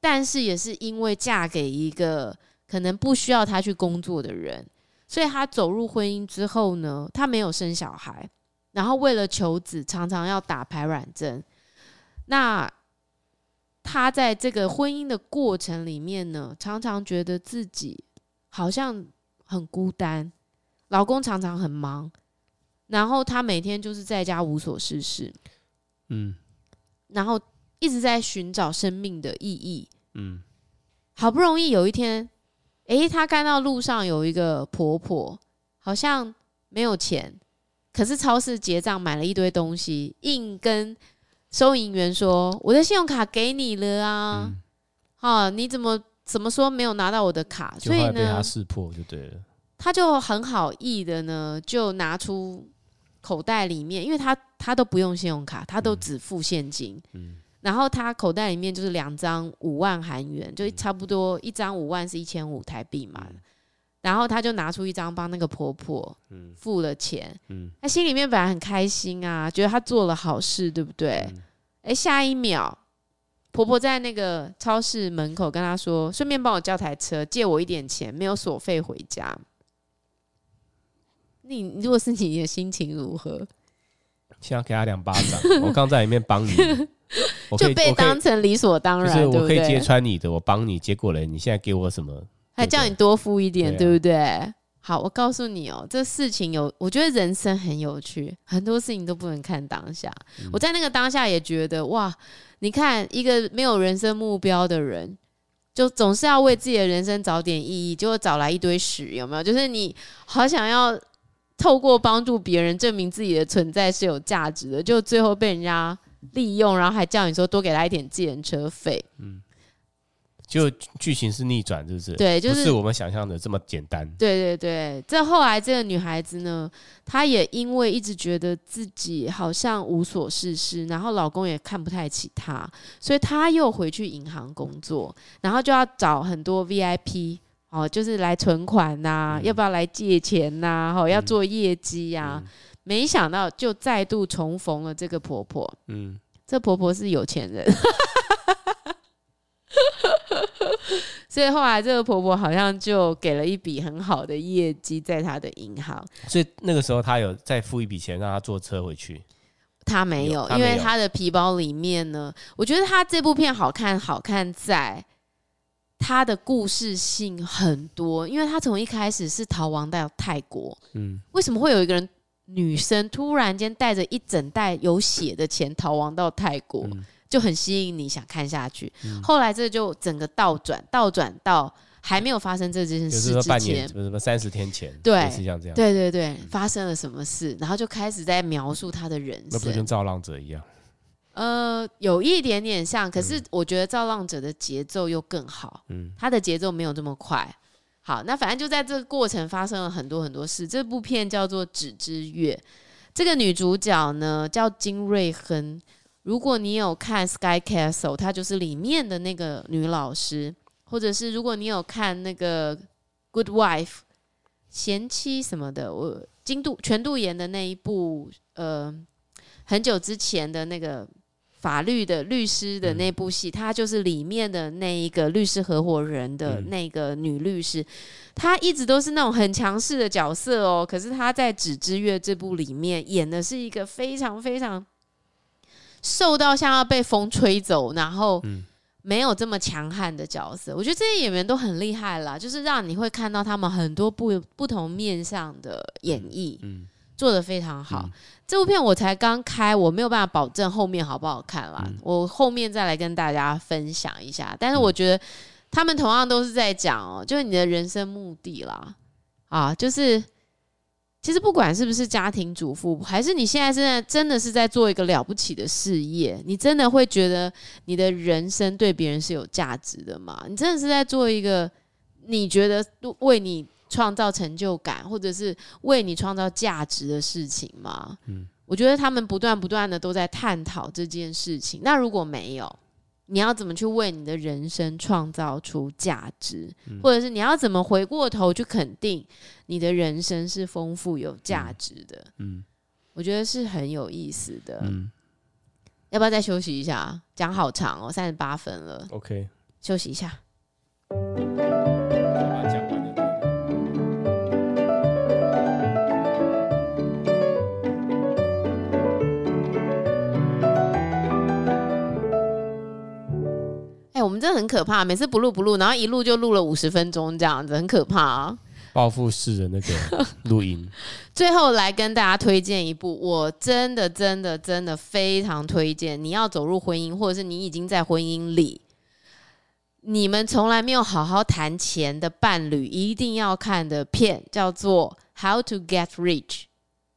但是也是因为嫁给一个可能不需要她去工作的人，所以她走入婚姻之后呢，她没有生小孩，然后为了求子，常常要打排卵针。那她在这个婚姻的过程里面呢，常常觉得自己好像很孤单，老公常常很忙。然后他每天就是在家无所事事，嗯，然后一直在寻找生命的意义，嗯，好不容易有一天，诶，他看到路上有一个婆婆，好像没有钱，可是超市结账买了一堆东西，硬跟收银员说：“我的信用卡给你了啊，嗯、啊，你怎么怎么说没有拿到我的卡？”所以呢，
被他识破就对了。
他就很好意的呢，就拿出口袋里面，因为他他都不用信用卡，他都只付现金。嗯，然后他口袋里面就是两张五万韩元，就差不多一张五万是一千五台币嘛。嗯、然后他就拿出一张帮那个婆婆付了钱。嗯，他心里面本来很开心啊，觉得他做了好事，对不对？嗯、诶，下一秒。婆婆在那个超市门口跟他说：“顺便帮我叫台车，借我一点钱，没有锁费回家。”你如果是你，的心情如何？
想要给他两巴掌。我刚在里面帮你，
就被当成理所当然。
就是我可以揭穿你的，我帮你，结果嘞，你现在给我什么？
还叫你多付一点，对不对？好，我告诉你哦，这事情有，我觉得人生很有趣，很多事情都不能看当下。嗯、我在那个当下也觉得，哇，你看一个没有人生目标的人，就总是要为自己的人生找点意义，结果找来一堆屎，有没有？就是你好想要透过帮助别人证明自己的存在是有价值的，就最后被人家利用，然后还叫你说多给他一点计程车费。嗯。
就剧情是逆转，是不是？
对，就是
不是我们想象的这么简单。
对对对，这后来这个女孩子呢，她也因为一直觉得自己好像无所事事，然后老公也看不太起她，所以她又回去银行工作，然后就要找很多 VIP 哦，就是来存款呐、啊，嗯、要不要来借钱呐、啊？哦，要做业绩呀、啊。嗯、没想到就再度重逢了这个婆婆。嗯，这婆婆是有钱人。所以后来这个婆婆好像就给了一笔很好的业绩在她的银行。
所以那个时候她有再付一笔钱让她坐车回去。
她没有，因为她的皮包里面呢，我觉得她这部片好看，好看在她的故事性很多。因为他从一开始是逃亡到泰国，嗯，为什么会有一个人女生突然间带着一整袋有血的钱逃亡到泰国？嗯。就很吸引你想看下去，嗯、后来这就整个倒转，倒转到还没有发生这件事之前，
什么什么三十天前，
对，
是像这样，
对对对，嗯、发生了什么事，然后就开始在描述他的人生，
那不跟造浪者一样？
呃，有一点点像，可是我觉得造浪者的节奏又更好，嗯，他的节奏没有这么快。好，那反正就在这个过程发生了很多很多事。这部片叫做《纸之月》，这个女主角呢叫金瑞亨。如果你有看《Sky Castle》，她就是里面的那个女老师，或者是如果你有看那个《Good Wife》贤妻什么的，我金度全度妍的那一部，呃，很久之前的那个法律的律师的那部戏，她就是里面的那一个律师合伙人的那个女律师，她一直都是那种很强势的角色哦。可是她在《纸之月》这部里面演的是一个非常非常。瘦到像要被风吹走，然后没有这么强悍的角色，我觉得这些演员都很厉害啦，就是让你会看到他们很多不不同面向的演绎，做的非常好。这部片我才刚开，我没有办法保证后面好不好看啦，我后面再来跟大家分享一下。但是我觉得他们同样都是在讲哦，就是你的人生目的啦，啊，就是。其实不管是不是家庭主妇，还是你现在真的真的是在做一个了不起的事业，你真的会觉得你的人生对别人是有价值的吗？你真的是在做一个你觉得为你创造成就感，或者是为你创造价值的事情吗？嗯，我觉得他们不断不断的都在探讨这件事情。那如果没有？你要怎么去为你的人生创造出价值，嗯、或者是你要怎么回过头去肯定你的人生是丰富有价值的？嗯，我觉得是很有意思的。嗯，要不要再休息一下？讲好长哦，三十八分了。
OK，
休息一下。我们真的很可怕，每次不录不录，然后一录就录了五十分钟这样子，很可怕啊！
报复式的那个录音。
最后来跟大家推荐一部，我真的真的真的非常推荐，你要走入婚姻，或者是你已经在婚姻里，你们从来没有好好谈钱的伴侣，一定要看的片叫做《How to Get Rich》，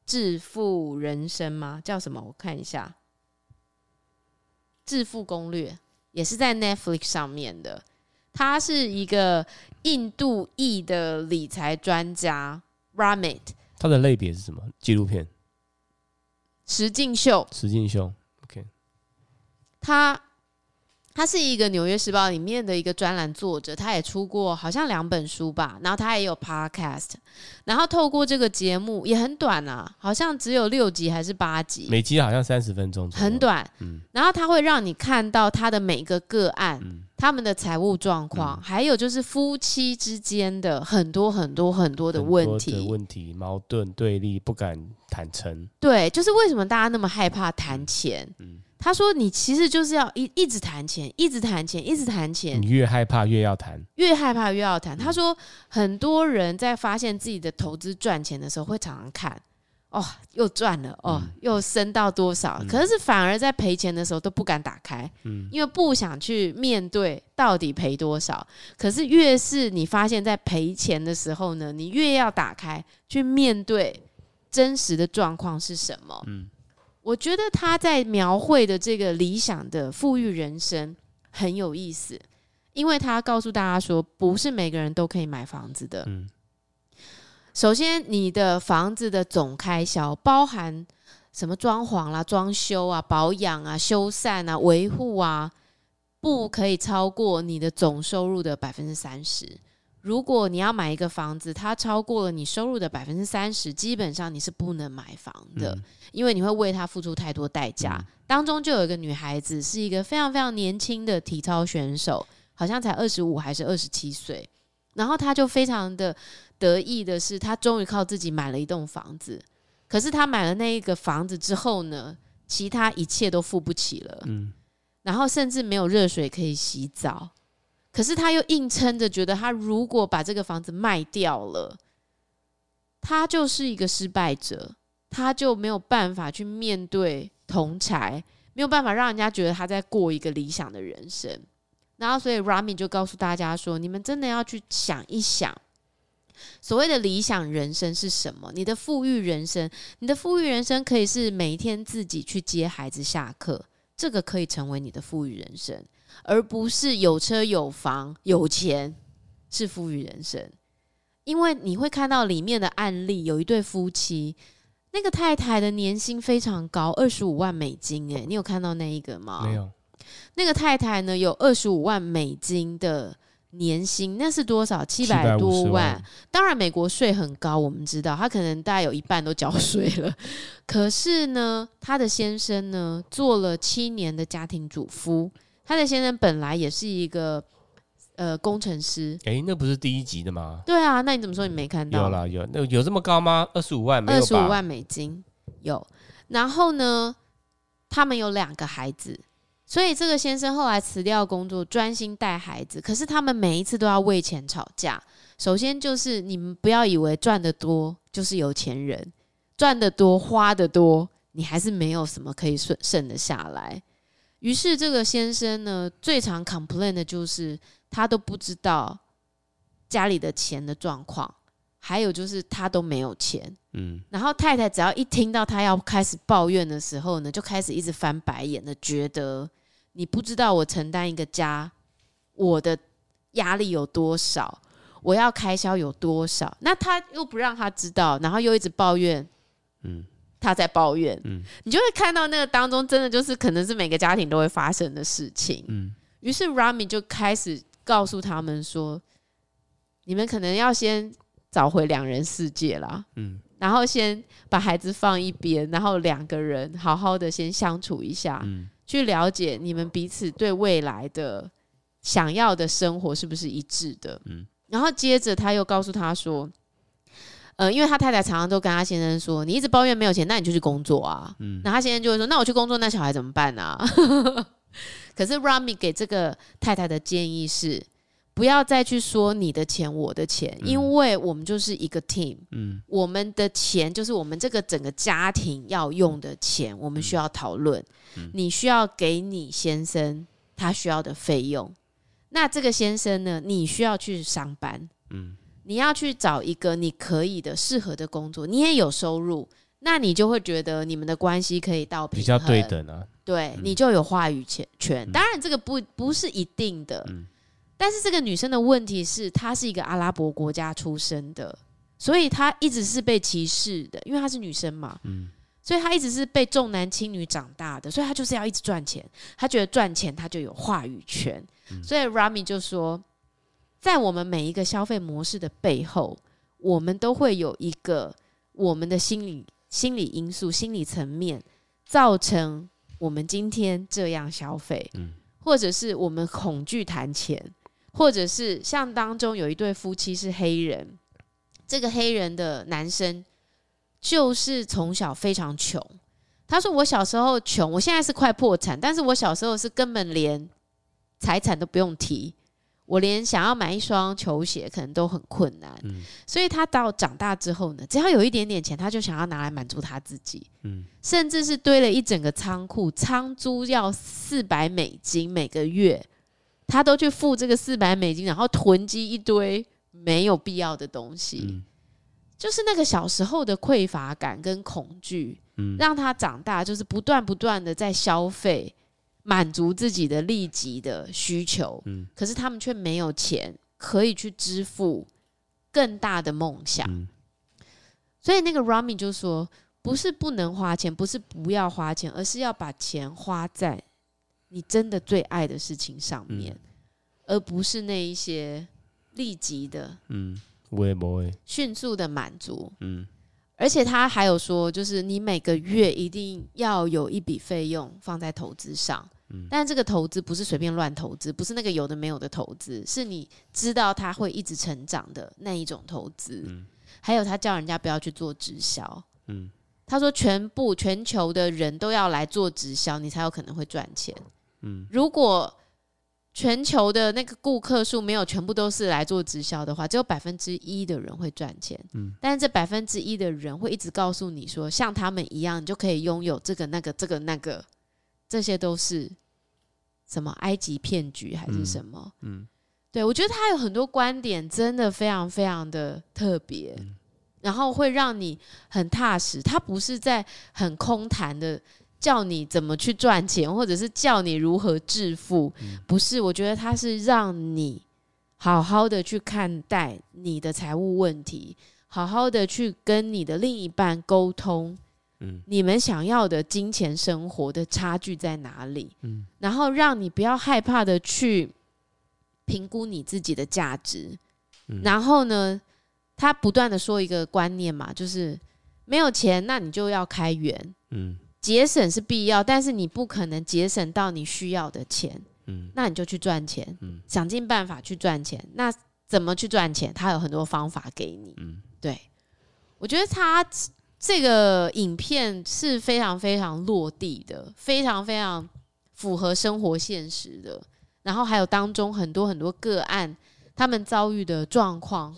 致富人生吗？叫什么？我看一下，《致富攻略》。也是在 Netflix 上面的，他是一个印度裔的理财专家，Ramit。
他的类别是什么？纪录片？
实境秀？
实境秀？OK。
他。他是一个《纽约时报》里面的一个专栏作者，他也出过好像两本书吧，然后他也有 podcast，然后透过这个节目也很短啊，好像只有六集还是八集，
每集好像三十分钟，
很短。嗯，然后他会让你看到他的每个个案，嗯、他们的财务状况，嗯、还有就是夫妻之间的很多很多很多的问题，
问题、矛盾、对立，不敢坦诚。
对，就是为什么大家那么害怕谈钱？嗯。他说：“你其实就是要一一直谈钱，一直谈钱，一直谈钱。
你越害怕越要谈，
越害怕越要谈。嗯”他说：“很多人在发现自己的投资赚钱的时候，会常常看，哦，又赚了，哦，嗯、又升到多少。嗯、可是反而在赔钱的时候都不敢打开，嗯，因为不想去面对到底赔多少。可是越是你发现，在赔钱的时候呢，你越要打开去面对真实的状况是什么？嗯。”我觉得他在描绘的这个理想的富裕人生很有意思，因为他告诉大家说，不是每个人都可以买房子的。嗯，首先，你的房子的总开销包含什么装潢啦、装修啊、保养啊、修缮啊、维护啊，不可以超过你的总收入的百分之三十。如果你要买一个房子，它超过了你收入的百分之三十，基本上你是不能买房的，嗯、因为你会为它付出太多代价。嗯、当中就有一个女孩子，是一个非常非常年轻的体操选手，好像才二十五还是二十七岁，然后她就非常的得意的是，她终于靠自己买了一栋房子。可是她买了那一个房子之后呢，其他一切都付不起了，嗯、然后甚至没有热水可以洗澡。可是他又硬撑着，觉得他如果把这个房子卖掉了，他就是一个失败者，他就没有办法去面对同侪，没有办法让人家觉得他在过一个理想的人生。然后，所以 Rami 就告诉大家说：“你们真的要去想一想，所谓的理想人生是什么？你的富裕人生，你的富裕人生可以是每一天自己去接孩子下课，这个可以成为你的富裕人生。”而不是有车有房有钱是富裕人生，因为你会看到里面的案例，有一对夫妻，那个太太的年薪非常高，二十五万美金。诶，你有看到那一个吗？
没有。
那个太太呢，有二十五万美金的年薪，那是多少？七百多万。万当然，美国税很高，我们知道，他可能大概有一半都缴税了。可是呢，他的先生呢，做了七年的家庭主夫。他的先生本来也是一个呃工程师，
哎、欸，那不是第一集的吗？
对啊，那你怎么说你没看到？
有啦，有，那有这么高吗？二十五万，
二十五万美金有。然后呢，他们有两个孩子，所以这个先生后来辞掉工作，专心带孩子。可是他们每一次都要为钱吵架。首先就是你们不要以为赚得多就是有钱人，赚得多花得多，你还是没有什么可以剩剩得下来。于是这个先生呢，最常 complain 的就是他都不知道家里的钱的状况，还有就是他都没有钱。嗯，然后太太只要一听到他要开始抱怨的时候呢，就开始一直翻白眼的，觉得你不知道我承担一个家，我的压力有多少，我要开销有多少，那他又不让他知道，然后又一直抱怨。嗯。他在抱怨，嗯，你就会看到那个当中，真的就是可能是每个家庭都会发生的事情，嗯。于是 Rami 就开始告诉他们说：“你们可能要先找回两人世界啦，嗯，然后先把孩子放一边，然后两个人好好的先相处一下，嗯，去了解你们彼此对未来的想要的生活是不是一致的，嗯。然后接着他又告诉他说。”呃，因为他太太常常都跟他先生说：“你一直抱怨没有钱，那你就去工作啊。”嗯，那他先生就会说：“那我去工作，那小孩怎么办呢、啊？” 可是 Rami 给这个太太的建议是：不要再去说你的钱、我的钱，嗯、因为我们就是一个 team。嗯，我们的钱就是我们这个整个家庭要用的钱，我们需要讨论。嗯、你需要给你先生他需要的费用，那这个先生呢，你需要去上班。嗯。你要去找一个你可以的适合的工作，你也有收入，那你就会觉得你们的关系可以到，比较
对等啊。
对，嗯、你就有话语权权。当然，这个不不是一定的，嗯、但是这个女生的问题是，她是一个阿拉伯国家出生的，所以她一直是被歧视的，因为她是女生嘛。嗯，所以她一直是被重男轻女长大的，所以她就是要一直赚钱。她觉得赚钱，她就有话语权。嗯，所以 Rami 就说，在我们每一个消费模式的背后，我们都会有一个我们的心理心理因素、心理层面，造成我们今天这样消费。嗯，或者是我们恐惧谈钱。或者是像当中有一对夫妻是黑人，这个黑人的男生就是从小非常穷。他说：“我小时候穷，我现在是快破产，但是我小时候是根本连财产都不用提，我连想要买一双球鞋可能都很困难。嗯，所以他到长大之后呢，只要有一点点钱，他就想要拿来满足他自己。嗯，甚至是堆了一整个仓库，仓租要四百美金每个月。”他都去付这个四百美金，然后囤积一堆没有必要的东西，嗯、就是那个小时候的匮乏感跟恐惧，嗯、让他长大就是不断不断的在消费，满足自己的立即的需求，嗯、可是他们却没有钱可以去支付更大的梦想，嗯、所以那个 Rami 就说，不是不能花钱，不是不要花钱，而是要把钱花在。你真的最爱的事情上面，嗯、而不是那一些立即的，嗯，我也不会迅速的满足，嗯，而且他还有说，就是你每个月一定要有一笔费用放在投资上，嗯，但这个投资不是随便乱投资，不是那个有的没有的投资，是你知道它会一直成长的那一种投资，嗯，还有他叫人家不要去做直销，嗯，他说全部全球的人都要来做直销，你才有可能会赚钱。如果全球的那个顾客数没有全部都是来做直销的话，只有百分之一的人会赚钱。嗯，但是这百分之一的人会一直告诉你说，像他们一样，你就可以拥有这个、那个、这个、那个，这些都是什么埃及骗局还是什么？嗯，嗯对，我觉得他有很多观点，真的非常非常的特别，嗯、然后会让你很踏实。他不是在很空谈的。叫你怎么去赚钱，或者是叫你如何致富，嗯、不是？我觉得他是让你好好的去看待你的财务问题，好好的去跟你的另一半沟通，嗯、你们想要的金钱生活的差距在哪里？嗯、然后让你不要害怕的去评估你自己的价值。嗯、然后呢，他不断的说一个观念嘛，就是没有钱，那你就要开源。嗯。节省是必要，但是你不可能节省到你需要的钱，嗯，那你就去赚钱，嗯，想尽办法去赚钱。那怎么去赚钱？他有很多方法给你，嗯，对。我觉得他这个影片是非常非常落地的，非常非常符合生活现实的。然后还有当中很多很多个案，他们遭遇的状况。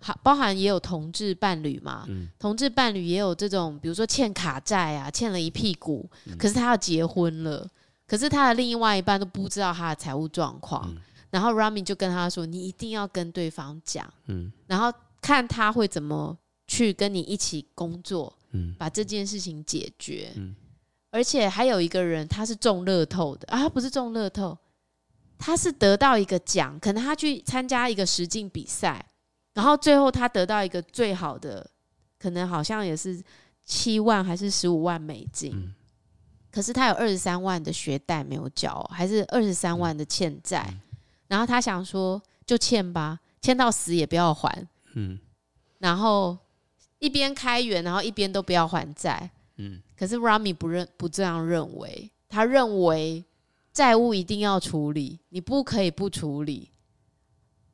好，包含也有同志伴侣嘛，嗯、同志伴侣也有这种，比如说欠卡债啊，欠了一屁股，嗯、可是他要结婚了，可是他的另外一半都不知道他的财务状况，嗯、然后 Rami 就跟他说：“你一定要跟对方讲，嗯、然后看他会怎么去跟你一起工作，嗯、把这件事情解决。嗯、而且还有一个人，他是中乐透的啊，他不是中乐透，他是得到一个奖，可能他去参加一个实境比赛。”然后最后他得到一个最好的，可能好像也是七万还是十五万美金，嗯、可是他有二十三万的学贷没有缴，还是二十三万的欠债。嗯、然后他想说就欠吧，欠到死也不要还。嗯、然后一边开源，然后一边都不要还债。嗯、可是 Rami 不认不这样认为，他认为债务一定要处理，你不可以不处理。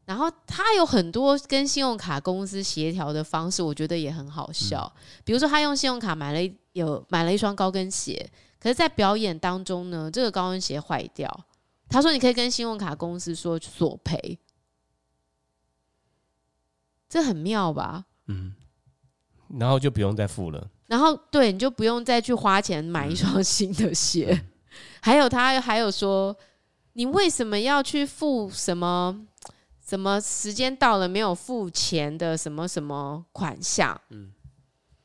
然后他有很多跟信用卡公司协调的方式，我觉得也很好笑。嗯、比如说，他用信用卡买了有买了一双高跟鞋，可是，在表演当中呢，这个高跟鞋坏掉，他说你可以跟信用卡公司说索赔，这很妙吧？嗯，
然后就不用再付了。
然后对，你就不用再去花钱买一双新的鞋。嗯、还有他还有说，你为什么要去付什么？什么时间到了没有付钱的什么什么款项？嗯，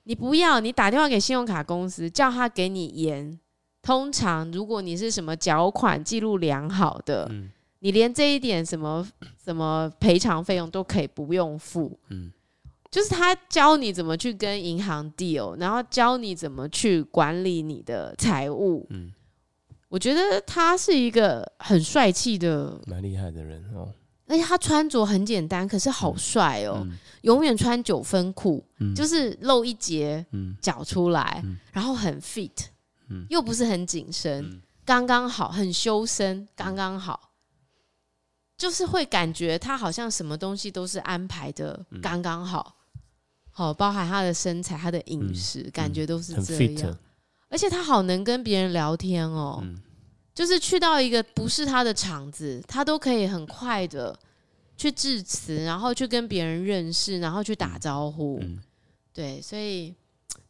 你不要，你打电话给信用卡公司，叫他给你延。通常如果你是什么缴款记录良好的，嗯，你连这一点什么什么赔偿费用都可以不用付，嗯，就是他教你怎么去跟银行 deal，然后教你怎么去管理你的财务，嗯，我觉得他是一个很帅气的，
蛮厉害的人哦。
而且他穿着很简单，可是好帅哦！永远穿九分裤，嗯、就是露一截脚出来，嗯、然后很 fit，、嗯、又不是很紧身，刚刚、嗯、好，很修身，刚刚好，就是会感觉他好像什么东西都是安排的刚刚好，好，包含他的身材、他的饮食，嗯、感觉都是这样。而且他好能跟别人聊天哦。嗯就是去到一个不是他的场子，他都可以很快的去致辞，然后去跟别人认识，然后去打招呼。嗯，对，所以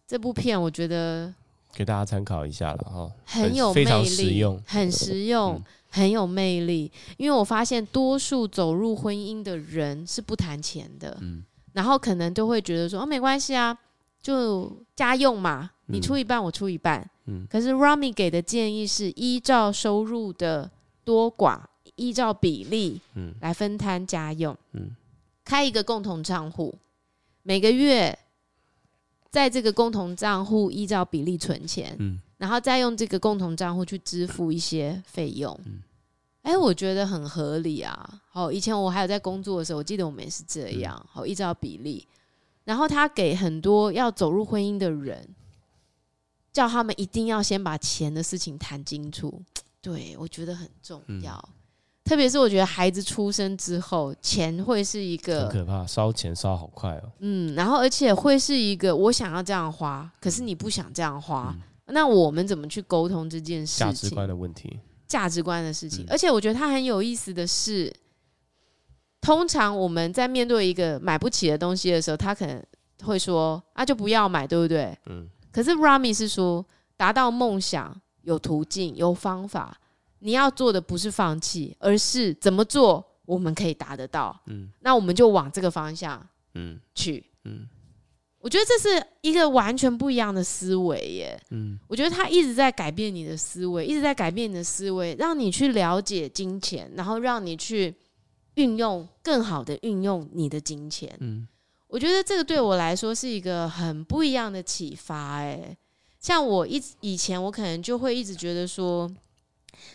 这部片我觉得
给大家参考一下了哈，
很有魅力，很实用，嗯，很有魅力。因为我发现多数走入婚姻的人是不谈钱的，嗯，然后可能都会觉得说，哦，没关系啊，就家用嘛，你出一半，我出一半。可是 Rami 给的建议是依照收入的多寡，依照比例，来分摊家用，开一个共同账户，每个月在这个共同账户依照比例存钱，然后再用这个共同账户去支付一些费用，哎，我觉得很合理啊。好，以前我还有在工作的时候，我记得我们也是这样，好，依照比例，然后他给很多要走入婚姻的人。叫他们一定要先把钱的事情谈清楚，对，我觉得很重要。嗯、特别是我觉得孩子出生之后，钱会是一个
很可怕，烧钱烧好快哦。
嗯，然后而且会是一个我想要这样花，可是你不想这样花，嗯、那我们怎么去沟通这件事情？价
值观的问题，
价值观的事情。嗯、而且我觉得他很有意思的是，通常我们在面对一个买不起的东西的时候，他可能会说：“啊，就不要买，对不对？”嗯。可是 Rami 是说，达到梦想有途径、有方法。你要做的不是放弃，而是怎么做我们可以达得到。嗯，那我们就往这个方向，嗯，去。嗯，我觉得这是一个完全不一样的思维耶。嗯，我觉得他一直在改变你的思维，一直在改变你的思维，让你去了解金钱，然后让你去运用更好的运用你的金钱。嗯。我觉得这个对我来说是一个很不一样的启发，哎，像我一以前我可能就会一直觉得说，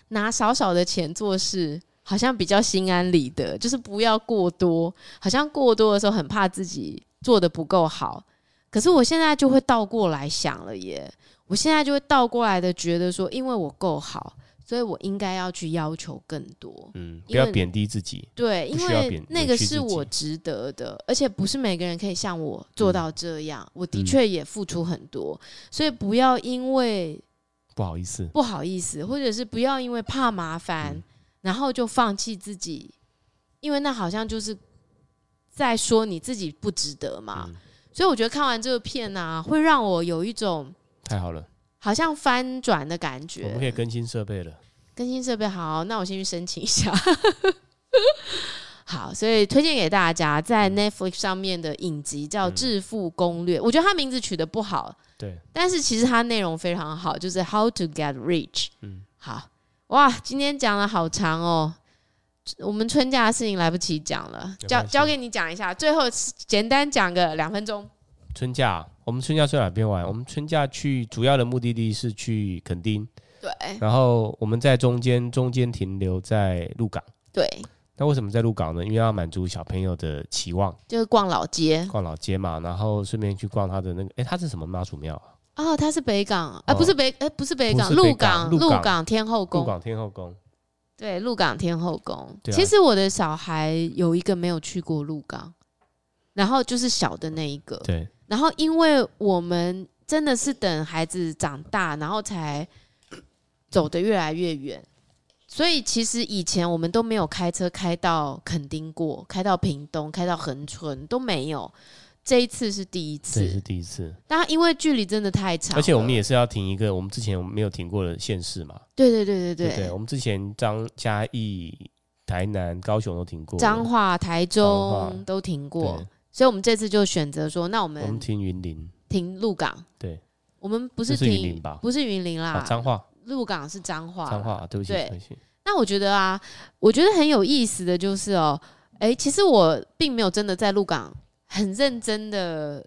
拿少少的钱做事好像比较心安理得，就是不要过多，好像过多的时候很怕自己做的不够好。可是我现在就会倒过来想了耶，我现在就会倒过来的觉得说，因为我够好。所以我应该要去要求更多，嗯，
不要贬低自己。
对，因为那个是我值得的，而且不是每个人可以像我做到这样。嗯、我的确也付出很多，嗯、所以不要因为
不好意思，
不好意思，或者是不要因为怕麻烦，嗯、然后就放弃自己，因为那好像就是在说你自己不值得嘛。嗯、所以我觉得看完这个片呢、啊，会让我有一种
太好了。
好像翻转的感觉，
我们可以更新设备了。
更新设备好，那我先去申请一下。好，所以推荐给大家在 Netflix 上面的影集叫《致富攻略》，嗯、我觉得它名字取得不好，
对，
但是其实它内容非常好，就是 How to Get Rich。嗯，好哇，今天讲的好长哦，我们春假的事情来不及讲了，交交给你讲一下，最后简单讲个两分钟。
春假，我们春假去哪边玩？我们春假去主要的目的地是去垦丁，
对。
然后我们在中间中间停留在鹿港，
对。
那为什么在鹿港呢？因为要满足小朋友的期望，
就是逛老街，
逛老街嘛。然后顺便去逛他的那个，哎，他是什么妈祖庙啊？
哦，他是北港，哎，不是北，哎，不是北港，鹿港，鹿港天后宫，
鹿港天后宫，
对，鹿港天后宫。其实我的小孩有一个没有去过鹿港，然后就是小的那一个，
对。
然后，因为我们真的是等孩子长大，然后才走得越来越远，所以其实以前我们都没有开车开到垦丁过，开到屏东，开到恒春都没有。这一次是第一次，
这是第一次。
但因为距离真的太长，
而且我们也是要停一个我们之前没有停过的县市嘛。
对对对
对对，我们之前彰嘉义、台南、高雄都停过，
彰化、台中都停过。所以，我们这次就选择说，那我们
我们停云林，
停鹿港。
对，
我们不是停，不是云林啦，
彰化。
鹿港是彰化，
彰化，对不起，对不起。
那我觉得啊，我觉得很有意思的就是哦，哎，其实我并没有真的在鹿港很认真的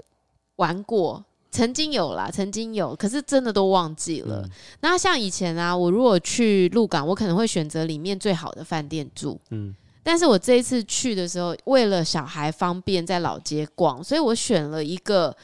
玩过，曾经有啦，曾经有，可是真的都忘记了。嗯、那像以前啊，我如果去鹿港，我可能会选择里面最好的饭店住。嗯，但是我这一次去的时候，为了小孩方便在老街逛，所以我选了一个。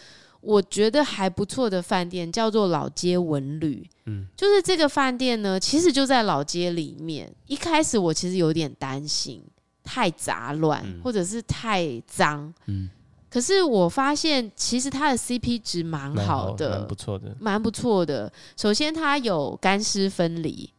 我觉得还不错的饭店叫做老街文旅，嗯，就是这个饭店呢，其实就在老街里面。一开始我其实有点担心太杂乱，嗯、或者是太脏，嗯，可是我发现其实它的 CP 值蛮好的，蛮不错的，蛮不错的。首先它有干湿分离，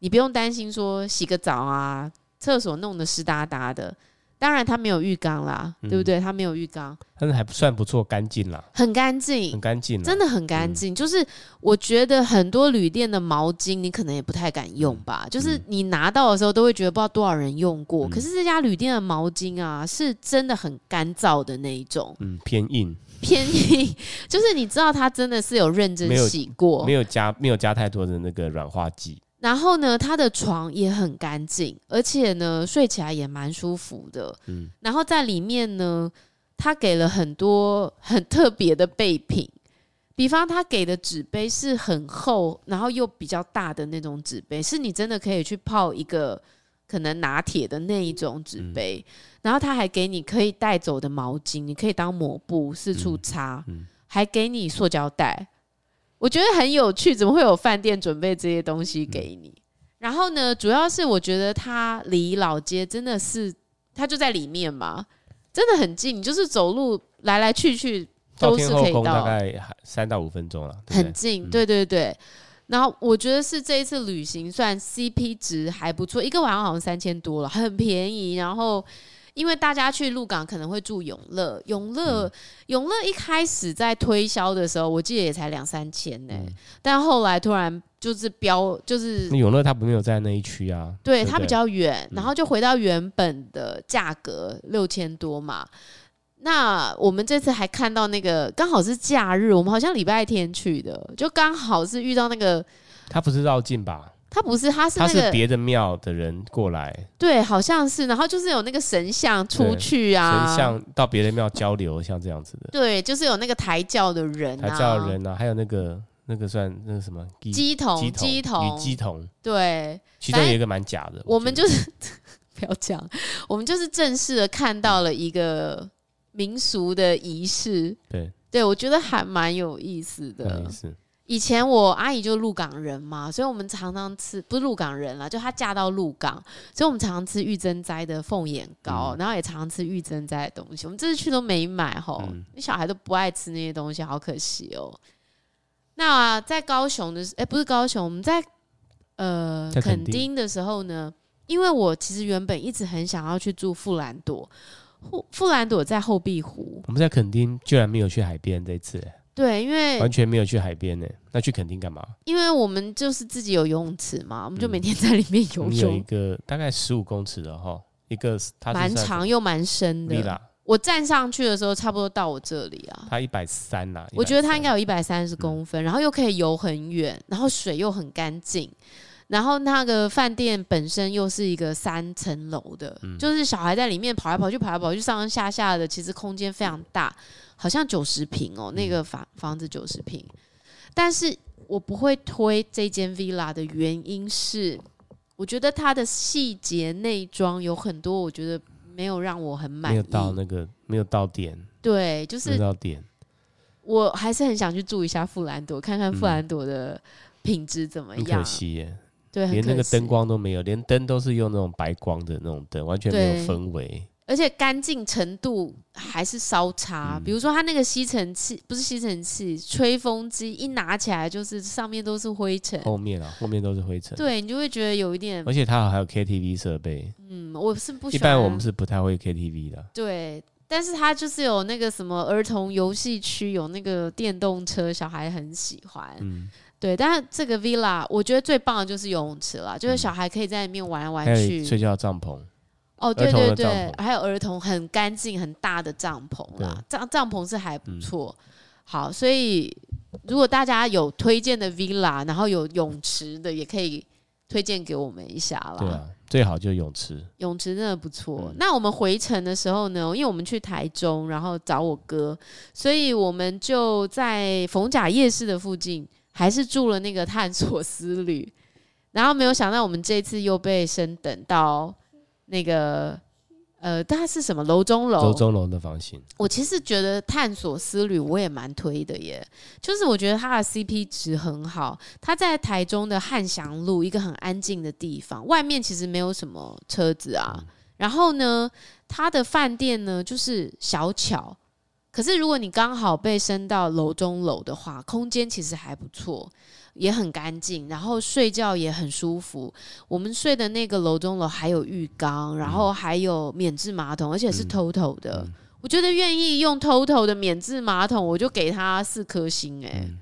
你不用担心说洗个澡啊，厕所弄得湿哒哒的。当然，它没有浴缸啦，嗯、对不对？它没有浴缸，
但是还不算不错，干净啦，
很干净，
很干净，
真的很干净。嗯、就是我觉得很多旅店的毛巾，你可能也不太敢用吧。嗯、就是你拿到的时候，都会觉得不知道多少人用过。嗯、可是这家旅店的毛巾啊，是真的很干燥的那一种，
嗯，偏硬，
偏硬。就是你知道，它真的是有认真洗过，
没有加没有加太多的那个软化剂。
然后呢，他的床也很干净，而且呢，睡起来也蛮舒服的。嗯，然后在里面呢，他给了很多很特别的备品，比方他给的纸杯是很厚，然后又比较大的那种纸杯，是你真的可以去泡一个可能拿铁的那一种纸杯。嗯，然后他还给你可以带走的毛巾，你可以当抹布四处擦，嗯，还给你塑胶袋。我觉得很有趣，怎么会有饭店准备这些东西给你？嗯、然后呢，主要是我觉得它离老街真的是，它就在里面嘛，真的很近，就是走路来来去去都是可以到，
大概三到五分钟了，
很近。对对对，然后我觉得是这一次旅行算 CP 值还不错，一个晚上好像三千多了，很便宜。然后。因为大家去鹿港可能会住永乐，永乐、嗯、永乐一开始在推销的时候，我记得也才两三千呢，嗯、但后来突然就是标，就是
永乐它不没有在那一区啊，
对，它比较远，嗯、然后就回到原本的价格六千多嘛。那我们这次还看到那个刚好是假日，我们好像礼拜天去的，就刚好是遇到那个，
他不是绕境吧？
他不是，他是那个
别的庙的人过来，
对，好像是，然后就是有那个神像出去啊，
神像到别的庙交流，像这样子的，
对，就是有那个抬轿的人，
抬轿的人啊，还有那个那个算那个什么
鸡童，鸡童，
女乩童，
对，
其中有一个蛮假的，
我们就是 不要讲，我们就是正式的看到了一个民俗的仪式，
对，
对我觉得还蛮有意思的，以前我阿姨就鹿港人嘛，所以我们常常吃，不是鹿港人啦，就她嫁到鹿港，所以我们常常吃玉珍斋的凤眼糕，嗯、然后也常常吃玉珍斋的东西。我们这次去都没买吼，你、嗯、小孩都不爱吃那些东西，好可惜哦、喔。那、啊、在高雄的，哎、欸，不是高雄，我们在呃垦丁的时候呢，因为我其实原本一直很想要去住富兰朵，富富兰朵在后壁湖。
我们在垦丁居然没有去海边这一次。
对，因为
完全没有去海边呢，那去垦丁干嘛？
因为我们就是自己有游泳池嘛，我们就每天在里面游泳。
有一个大概十五公尺的哈，一个它
蛮长又蛮深的。我站上去的时候，差不多到我这里啊。
它一百三呐，
我觉得它应该有一百三十公分，然后又可以游很远，然后水又很干净，然后那个饭店本身又是一个三层楼的，就是小孩在里面跑来跑去，跑来跑去，上上下下的，其实空间非常大。好像九十平哦，那个房房子九十平，但是我不会推这间 villa 的原因是，我觉得它的细节内装有很多，我觉得没有让我很满意，没有
到那个没有到点，
对，就是
到点，
我还是很想去住一下富兰朵，看看富兰朵的品质怎么样。
嗯、可惜耶，
对，
连那个灯光都没有，连灯都是用那种白光的那种灯，完全没有氛围。
而且干净程度还是稍差，嗯、比如说它那个吸尘器不是吸尘器，吹风机一拿起来就是上面都是灰尘。
后面啊，后面都是灰尘。
对，你就会觉得有一点。
而且它还有 KTV 设备。
嗯，我是不喜欢。
一般我们是不太会 KTV 的。
对，但是它就是有那个什么儿童游戏区，有那个电动车，小孩很喜欢。嗯，对。但是这个 villa 我觉得最棒的就是游泳池了，就是小孩可以在里面玩来玩去。
睡觉帐篷。
哦，对对对，还有儿童很干净很大的帐篷啦，帐帐篷是还不错。嗯、好，所以如果大家有推荐的 villa，然后有泳池的，也可以推荐给我们一下啦。
对啊，最好就是泳池，
泳池真的不错。
嗯、
那我们回程的时候呢，因为我们去台中，然后找我哥，所以我们就在逢甲夜市的附近，还是住了那个探索思旅。然后没有想到，我们这次又被升等到那个。呃，它是什么楼中楼？
楼中楼的房型。
我其实觉得探索思旅我也蛮推的耶，就是我觉得它的 CP 值很好。它在台中的汉翔路一个很安静的地方，外面其实没有什么车子啊。嗯、然后呢，它的饭店呢就是小巧，可是如果你刚好被升到楼中楼的话，空间其实还不错。也很干净，然后睡觉也很舒服。我们睡的那个楼中楼还有浴缸，然后还有免治马桶，而且是 TOTO 的。嗯、我觉得愿意用 TOTO 的免治马桶，我就给他四颗星哎，嗯、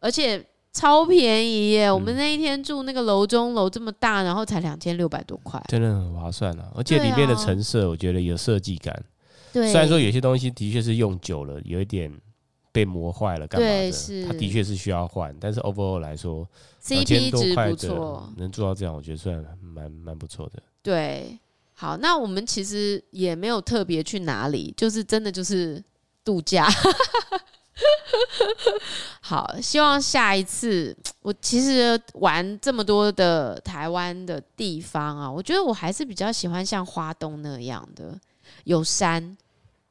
而且超便宜耶！嗯、我们那一天住那个楼中楼这么大，然后才两千六百多块，
真的很划算啊！而且里面的陈设，我觉得有设计感。
对，
虽然说有些东西的确是用久了有一点。被磨坏了，干嘛的？是它的确是需要换，但是 overall 来说
，CP 值不错，
能做到这样，我觉得算蛮蛮不错的。
对，好，那我们其实也没有特别去哪里，就是真的就是度假。好，希望下一次我其实玩这么多的台湾的地方啊，我觉得我还是比较喜欢像花东那样的有山，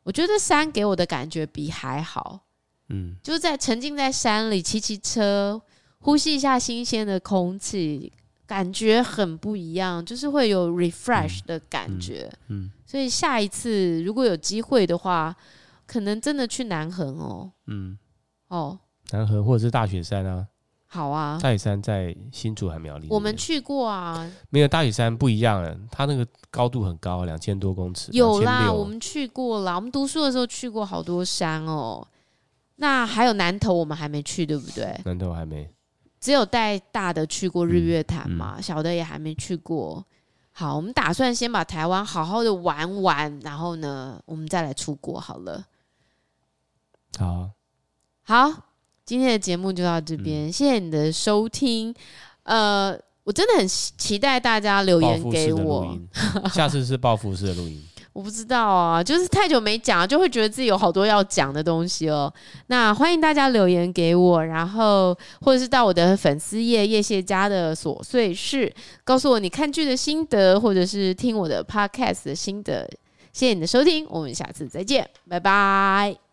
我觉得山给我的感觉比海好。嗯，就是在沉浸在山里骑骑车，呼吸一下新鲜的空气，感觉很不一样，就是会有 refresh 的感觉。嗯，嗯嗯，所以下一次如果有机会的话，可能真的去南横哦。嗯，哦，
南横或者是大雪山啊。
好啊，
大雪山在新竹还苗栗，
我们去过啊。
没有大雪山不一样了，它那个高度很高，两千多公尺。
有啦，我们去过啦。我们读书的时候去过好多山哦。那还有南投，我们还没去，对不对？
南投还没，
只有带大的去过日月潭嘛，嗯嗯、小的也还没去过。好，我们打算先把台湾好好的玩完，然后呢，我们再来出国好了。
好，
好，今天的节目就到这边，嗯、谢谢你的收听。呃，我真的很期待大家留言给我，
下次是报复式的录音。
我不知道啊，就是太久没讲，就会觉得自己有好多要讲的东西哦。那欢迎大家留言给我，然后或者是到我的粉丝页叶谢家的琐碎事，告诉我你看剧的心得，或者是听我的 podcast 的心得。谢谢你的收听，我们下次再见，拜拜。